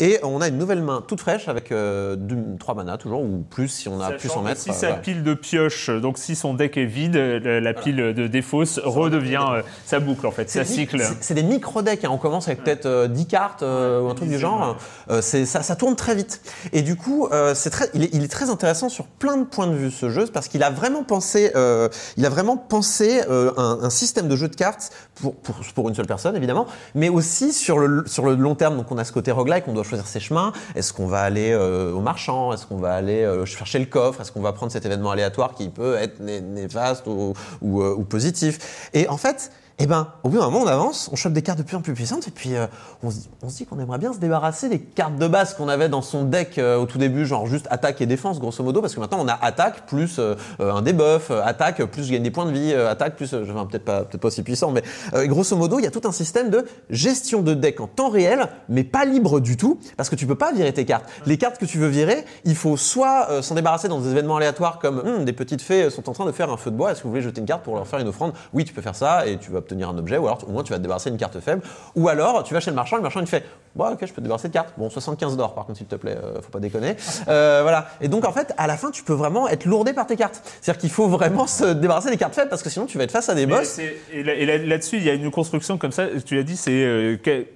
Et on a une nouvelle main toute fraîche avec euh, 3 mana toujours, ou plus si on a plus en mettre. Si euh, sa pile de pioche, donc si son deck est vide, la, la pile de défausse redevient euh, sa boucle en fait, ça C'est- cycle. c'est- des micro-decks. hein. On commence avec peut-être euh, 10 cartes euh, ou un truc du genre. Euh, ça, ça tourne très vite. Et du coup, euh, c'est très, il, est, il est très intéressant sur plein de points de vue ce jeu parce qu'il a vraiment pensé, euh, il a vraiment pensé euh, un, système de jeu de cartes pour, pour, une seule personne évidemment, mais aussi sur le, sur le long terme. Donc on a ce côté roguelike, on doit choisir ses chemins. Est-ce qu'on va aller euh, au marchand? Est-ce qu'on va aller euh, chercher le coffre? Est-ce qu'on va prendre cet événement aléatoire qui peut être né- néfaste ou, ou, ou positif? Et en fait. Eh ben, au bout d'un moment, on avance, on chope des cartes de plus en plus puissantes, et puis euh, on, se dit, qu'on aimerait bien se débarrasser des cartes de base qu'on avait dans son deck euh, au tout début, genre juste attaque et défense, grosso modo, parce que maintenant on a attaque plus euh, un debuff, attaque plus je gagne des points de vie, attaque plus, enfin, peut-être pas, peut-être pas aussi puissant, mais grosso modo, il y a tout un système de gestion de deck en temps réel, mais pas libre du tout, parce que tu peux pas virer tes cartes. Les cartes que tu veux virer, il faut soit s'en débarrasser dans des événements aléatoires comme Hum, des petites fées sont en train de faire un feu de bois, est-ce que vous voulez jeter une carte pour leur faire une offrande? Oui, tu peux faire ça et tu vas obtenir un objet, ou alors au moins tu vas te débarrasser d'une carte faible. Ou alors tu vas chez le marchand, le marchand il fait Bon, ok, je peux te débarrasser de cartes. Bon, 75 d'or par contre, s'il te plaît, euh, faut pas déconner. Euh, voilà. Et donc en fait, à la fin, tu peux vraiment être lourdé par tes cartes. C'est-à-dire qu'il faut vraiment se débarrasser des cartes faibles parce que sinon tu vas être face à des Mais boss. Et là- et là- là-dessus, il y a une construction comme ça, tu l'as dit, c'est. euh, que-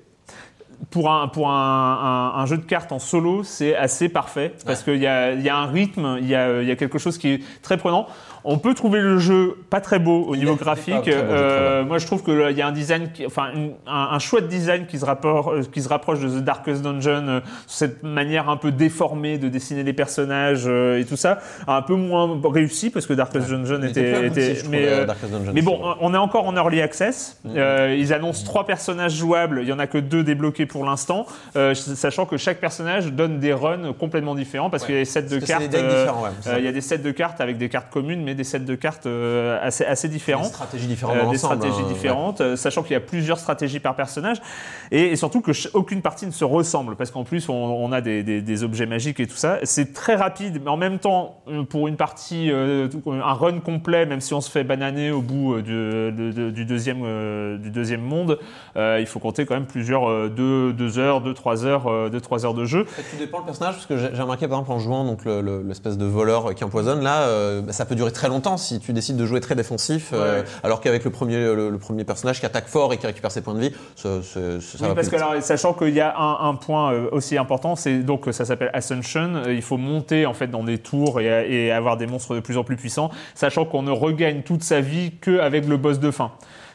pour un, pour un, un- un jeu de cartes en solo, c'est assez parfait parce qu'il y a, y a un rythme, il y a, il y a quelque chose qui est très prenant. On peut trouver le jeu pas très beau au niveau graphique. Euh, moi, je trouve qu'il y a un design, qui, enfin, un, un chouette design qui se, rapport, euh, qui se rapproche de The Darkest Dungeon, euh, cette manière un peu déformée de dessiner les personnages euh, et tout ça, un peu moins réussi parce que Darkest Dungeon Il était mais, euh, Dungeon bon, on est encore en early access. Euh, ils annoncent trois personnages jouables. Il y en a que deux débloqués pour l'instant, euh, sachant que chaque personnage donne des runs complètement différents parce qu'il y a des sets de cartes. euh, ouais, euh, il y a des sets de cartes avec des cartes communes, mais des sets de cartes euh, assez, assez différents. Des stratégies différentes Euh, des stratégies hein, différentes, euh, sachant qu'il y a plusieurs stratégies par personnage, et, et surtout que aucune partie ne se ressemble, parce qu'en plus on, on a des, des- des objets magiques et tout ça. C'est très rapide, mais en même temps, euh, pour une partie, euh, un run complet, même si on se fait bananer au bout du, de- de- du, deuxième, euh, du deuxième monde, il faut compter quand même plusieurs, euh, deux, 2 heures, 2-3 heures, 2-3 heures de jeu. Tout dépend le personnage, parce que j'ai remarqué par exemple en jouant donc le- le- l'espèce de voleur qui empoisonne, là, bah, ça peut durer très longtemps si tu décides de jouer très défensif, euh, Ouais. alors qu'avec le premier, le, le premier personnage qui attaque fort et qui récupère ses points de vie, ça, ça- ça Oui, va parce plus que alors, sachant qu'il y a un, un point euh, aussi important, c'est donc ça s'appelle Ascension. euh, Il faut monter en fait dans des tours et, et avoir des monstres de plus en plus puissants, sachant qu'on ne regagne toute sa vie qu'avec le boss de fin.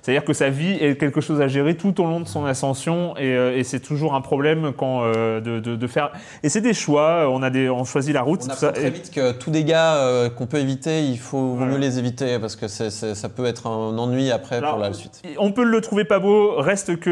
C'est-à-dire que sa vie est quelque chose à gérer tout au long de son ascension et, euh, et c'est toujours un problème quand euh, de, de- de faire. Et c'est des choix. On a des, on choisit la route. On apprend ça, très vite que tous dégâts euh, qu'on peut éviter, il faut mieux les éviter parce que ça peut être un ennui après Alors, pour la suite. On peut le trouver pas beau, reste que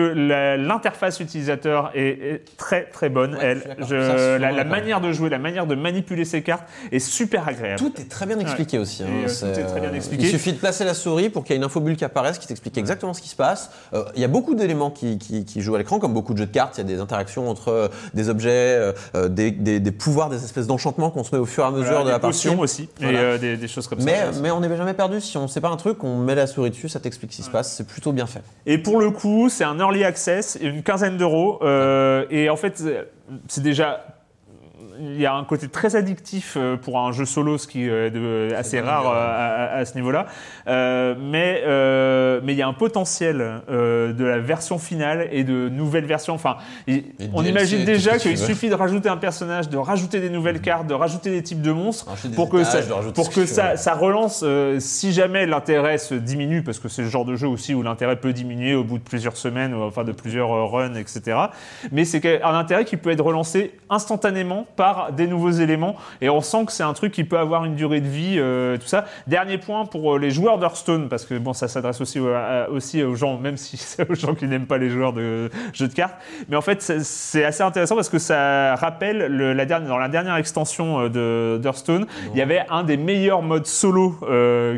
l'interface utilisateur est, est très très bonne. Ouais, Elle, je je- la, manière de jouer, la manière de manipuler ses cartes est super agréable. Tout est très bien expliqué aussi. hein. Euh, tout est très bien euh, expliqué. Il suffit de placer la souris pour qu'il y ait une infobulle qui apparaisse qui t'explique exactement ce qui se passe. Euh, Il y a beaucoup d'éléments qui, qui- qui jouent à l'écran, comme beaucoup de jeux de cartes. Il y a des interactions entre euh, des objets, euh, euh, des, des- des pouvoirs, des espèces d'enchantements qu'on se met au fur et à mesure Voilà, de la partie. aussi Voilà. et euh, des, des choses comme Mais, ça. mais on n'est jamais perdu. Si on ne sait pas un truc, on met la souris dessus, ça t'explique ce qui se passe. C'est plutôt bien fait. Et pour le coup, c'est un early access, une quinzaine d'euros. euh, et en fait, c'est déjà. Il y a un côté très addictif euh, pour un jeu solo, ce qui est de- assez rare euh, à, à- à ce niveau-là. Euh, mais euh, mais il y a un potentiel euh, de la version finale et de nouvelles versions. Enfin, Et on DLC, imagine déjà qu'il suffit de rajouter un personnage, de rajouter des nouvelles cartes, de rajouter des types de monstres pour que ça, étages, pour que ça, ça relance. euh, si jamais l'intérêt se diminue, parce que c'est le genre de jeu aussi où l'intérêt peut diminuer au bout de plusieurs semaines, enfin de plusieurs euh, runs, etc. Mais c'est un intérêt qui peut être relancé instantanément par des nouveaux éléments, et on sent que c'est un truc qui peut avoir une durée de vie, euh, tout ça. Dernier point pour euh, les joueurs d'Hearthstone, parce que bon, ça s'adresse aussi, aux gens, même si c'est aux gens qui n'aiment pas les joueurs de jeux de cartes. Mais en fait, c'est- assez intéressant parce que ça rappelle le- la dans la dernière extension euh, de d'Hearthstone, il y avait un des meilleurs modes solo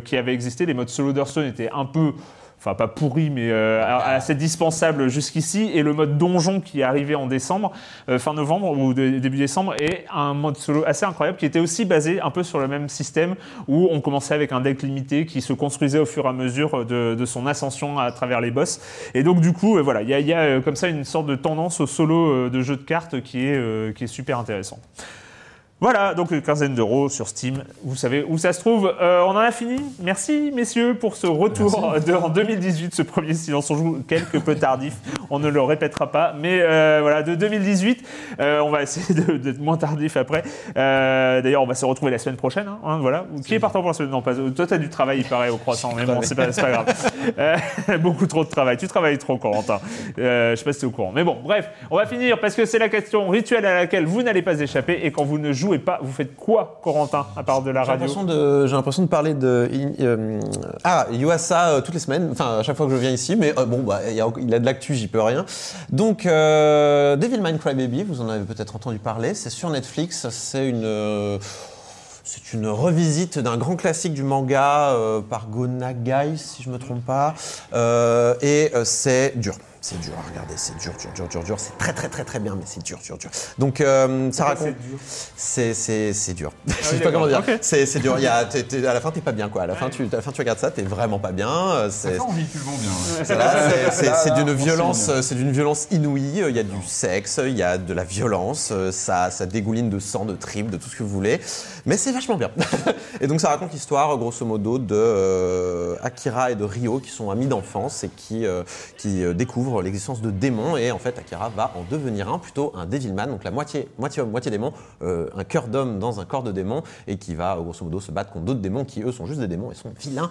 qui avait existé. Les modes solo d'Hearthstone étaient un peu enfin pas pourris, mais euh, assez dispensables jusqu'ici. Et le mode donjon qui est arrivé en décembre, euh, fin novembre ou début décembre, est un mode solo assez incroyable qui était aussi basé un peu sur le même système où on commençait avec un deck limité qui se construisait au fur et à mesure de, son ascension à travers les boss. Et donc du coup, euh, voilà, il y a, y a, euh, comme ça une sorte de tendance au solo de jeu de cartes qui est, qui est super intéressant. Voilà, donc une quinzaine d'euros sur Steam. Vous savez où ça se trouve. Euh, on en a fini. Merci, messieurs, pour ce retour de, en 2018, ce premier silence on joue, quelque peu tardif. On ne le répétera pas. Mais euh, voilà, de 2018, euh, on va essayer d'être moins tardif après. D'ailleurs, on va se retrouver la semaine prochaine. hein, hein, voilà. Qui est partant pour la semaine? Non, pas. Toi, t'as du travail, il paraît, au croissant. Mais bon, c'est pas, grave. Beaucoup trop de travail. Tu travailles trop, Corentin. Je sais pas si t'es au courant. Mais bon, bref, on va finir parce que c'est la question rituelle à laquelle vous n'allez pas échapper. Et quand vous ne jouez pas, vous faites quoi, Corentin, à part de la radio j'ai l'impression de parler de euh, ah Yuasa euh, toutes les semaines, enfin à chaque fois que je viens ici, mais euh, bon bah il a, il a de l'actu, j'y peux rien. Donc euh, Devilman Crybaby, vous en avez peut-être entendu parler, c'est sur Netflix, c'est une euh, c'est une revisite d'un grand classique du manga par Go Nagai, si je me trompe pas, et c'est dur. C'est dur à regarder, c'est dur, dur, dur, dur, dur. C'est très, très, très, très bien, mais c'est dur, dur, dur. Donc, euh, ça raconte. C'est c'est c'est dur. je sais pas comment dire. Ok. C'est c'est dur. Il y a, à la fin, t'es pas bien quoi. À la fin, tu, à la fin, tu regardes ça, t'es vraiment pas bien. Euh, C'est le bien. c'est d'une violence, c'est d'une violence inouïe. Il y a du sexe, il y a de la violence, euh, ça, ça dégouline de sang, de tripes, de tout ce que vous voulez. Mais c'est vachement bien. et donc ça raconte l'histoire, grosso modo, de euh, Akira et de Ryo qui sont amis d'enfance et qui euh, euh, découvrent l'existence de démons. Et en fait, Akira va en devenir un, plutôt un Devilman, donc la moitié moitié moitié démon, un cœur d'homme dans un corps de démon, et qui va grosso modo se battre contre d'autres démons qui eux sont juste des démons et sont vilains.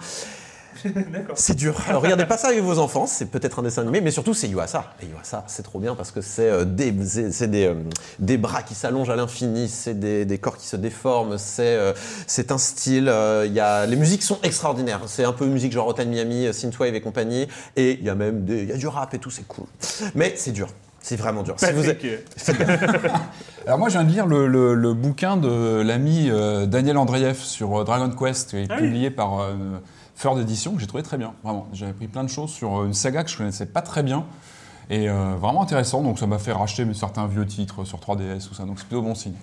C'est dur. Alors, regardez pas ça avec vos enfants, c'est peut-être un dessin animé, mais surtout c'est Yuasa. Et Yuasa, c'est trop bien parce que c'est euh, des, des, euh, des bras qui s'allongent à l'infini, c'est des, des corps qui se déforment, c'est euh, c'est un style. il y a, les musiques sont extraordinaires. C'est un peu musique genre Hotel Miami, Synthwave et compagnie. Et il y a même des, il y a du rap et tout, c'est cool. Mais c'est dur. C'est vraiment dur. Si vous êtes- Alors moi, je viens de lire le, le- le bouquin de l'ami euh, Daniel Andreev sur euh, Dragon Quest, qui est Ah oui. publié par euh, Feur d'édition, que j'ai trouvé très bien, vraiment. J'ai appris plein de choses sur euh, une saga que je connaissais pas très bien, et euh, vraiment intéressant, donc ça m'a fait racheter certains vieux titres sur 3DS ou ça, donc c'est plutôt bon signe.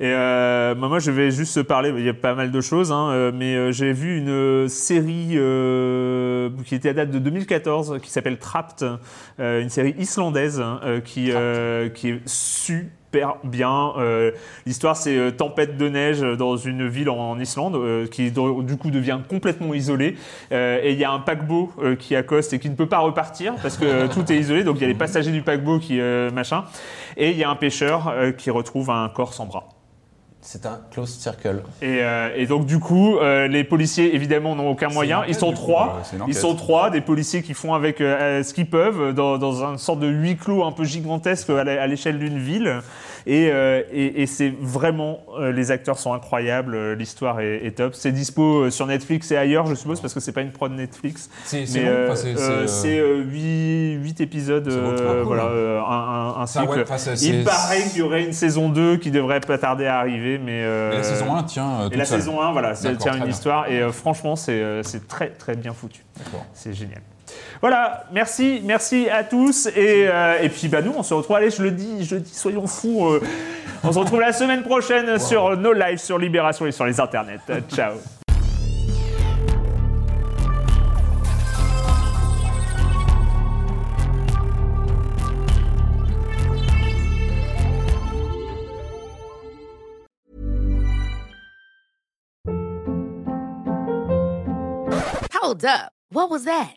Et euh, bah, moi, je vais juste parler. Il y a pas mal de choses, hein, mais j'ai vu une série euh, qui était à date de 2014, qui s'appelle Trapped, une série islandaise hein, qui qui est super bien. Euh, L'histoire, c'est euh, tempête de neige dans une ville en, Islande, euh, qui du coup devient complètement isolée. Euh, et il y a un paquebot qui accoste et qui ne peut pas repartir parce que tout est isolé. Donc il y a les passagers du paquebot qui machin, et il y a un pêcheur qui retrouve un corps sans bras. C'est un close circle. Et, euh, et donc du coup, euh, les policiers évidemment n'ont aucun moyen. enquête, Ils sont coup, trois. euh, Ils sont trois, des policiers qui font avec euh, ce qu'ils peuvent dans, dans une sorte de huis clos un peu gigantesque à l'échelle d'une ville. Et, euh, et, et c'est vraiment, euh, les acteurs sont incroyables, euh, l'histoire est, est top. C'est dispo sur Netflix et ailleurs, je suppose, parce que c'est pas une prod Netflix. C'est c'est Mais long, euh, enfin, c'est- euh, c'est, c'est euh, 8, épisodes, voilà, euh, un, un, un cycle. c'est- Il paraît qu'il y aurait une saison 2 qui devrait pas tarder à arriver, mais... et la saison 1 tient et la seule. saison 1, voilà, D'accord, tient une bien. histoire et franchement, c'est très très bien foutu. C'est génial. Voilà, merci, merci à tous et, euh, et puis bah nous on se retrouve. Allez, je le dis, je le dis, soyons fous. euh, on se retrouve la semaine prochaine sur nos lives sur Libération et sur les internets. Ciao. Hold up. What was that?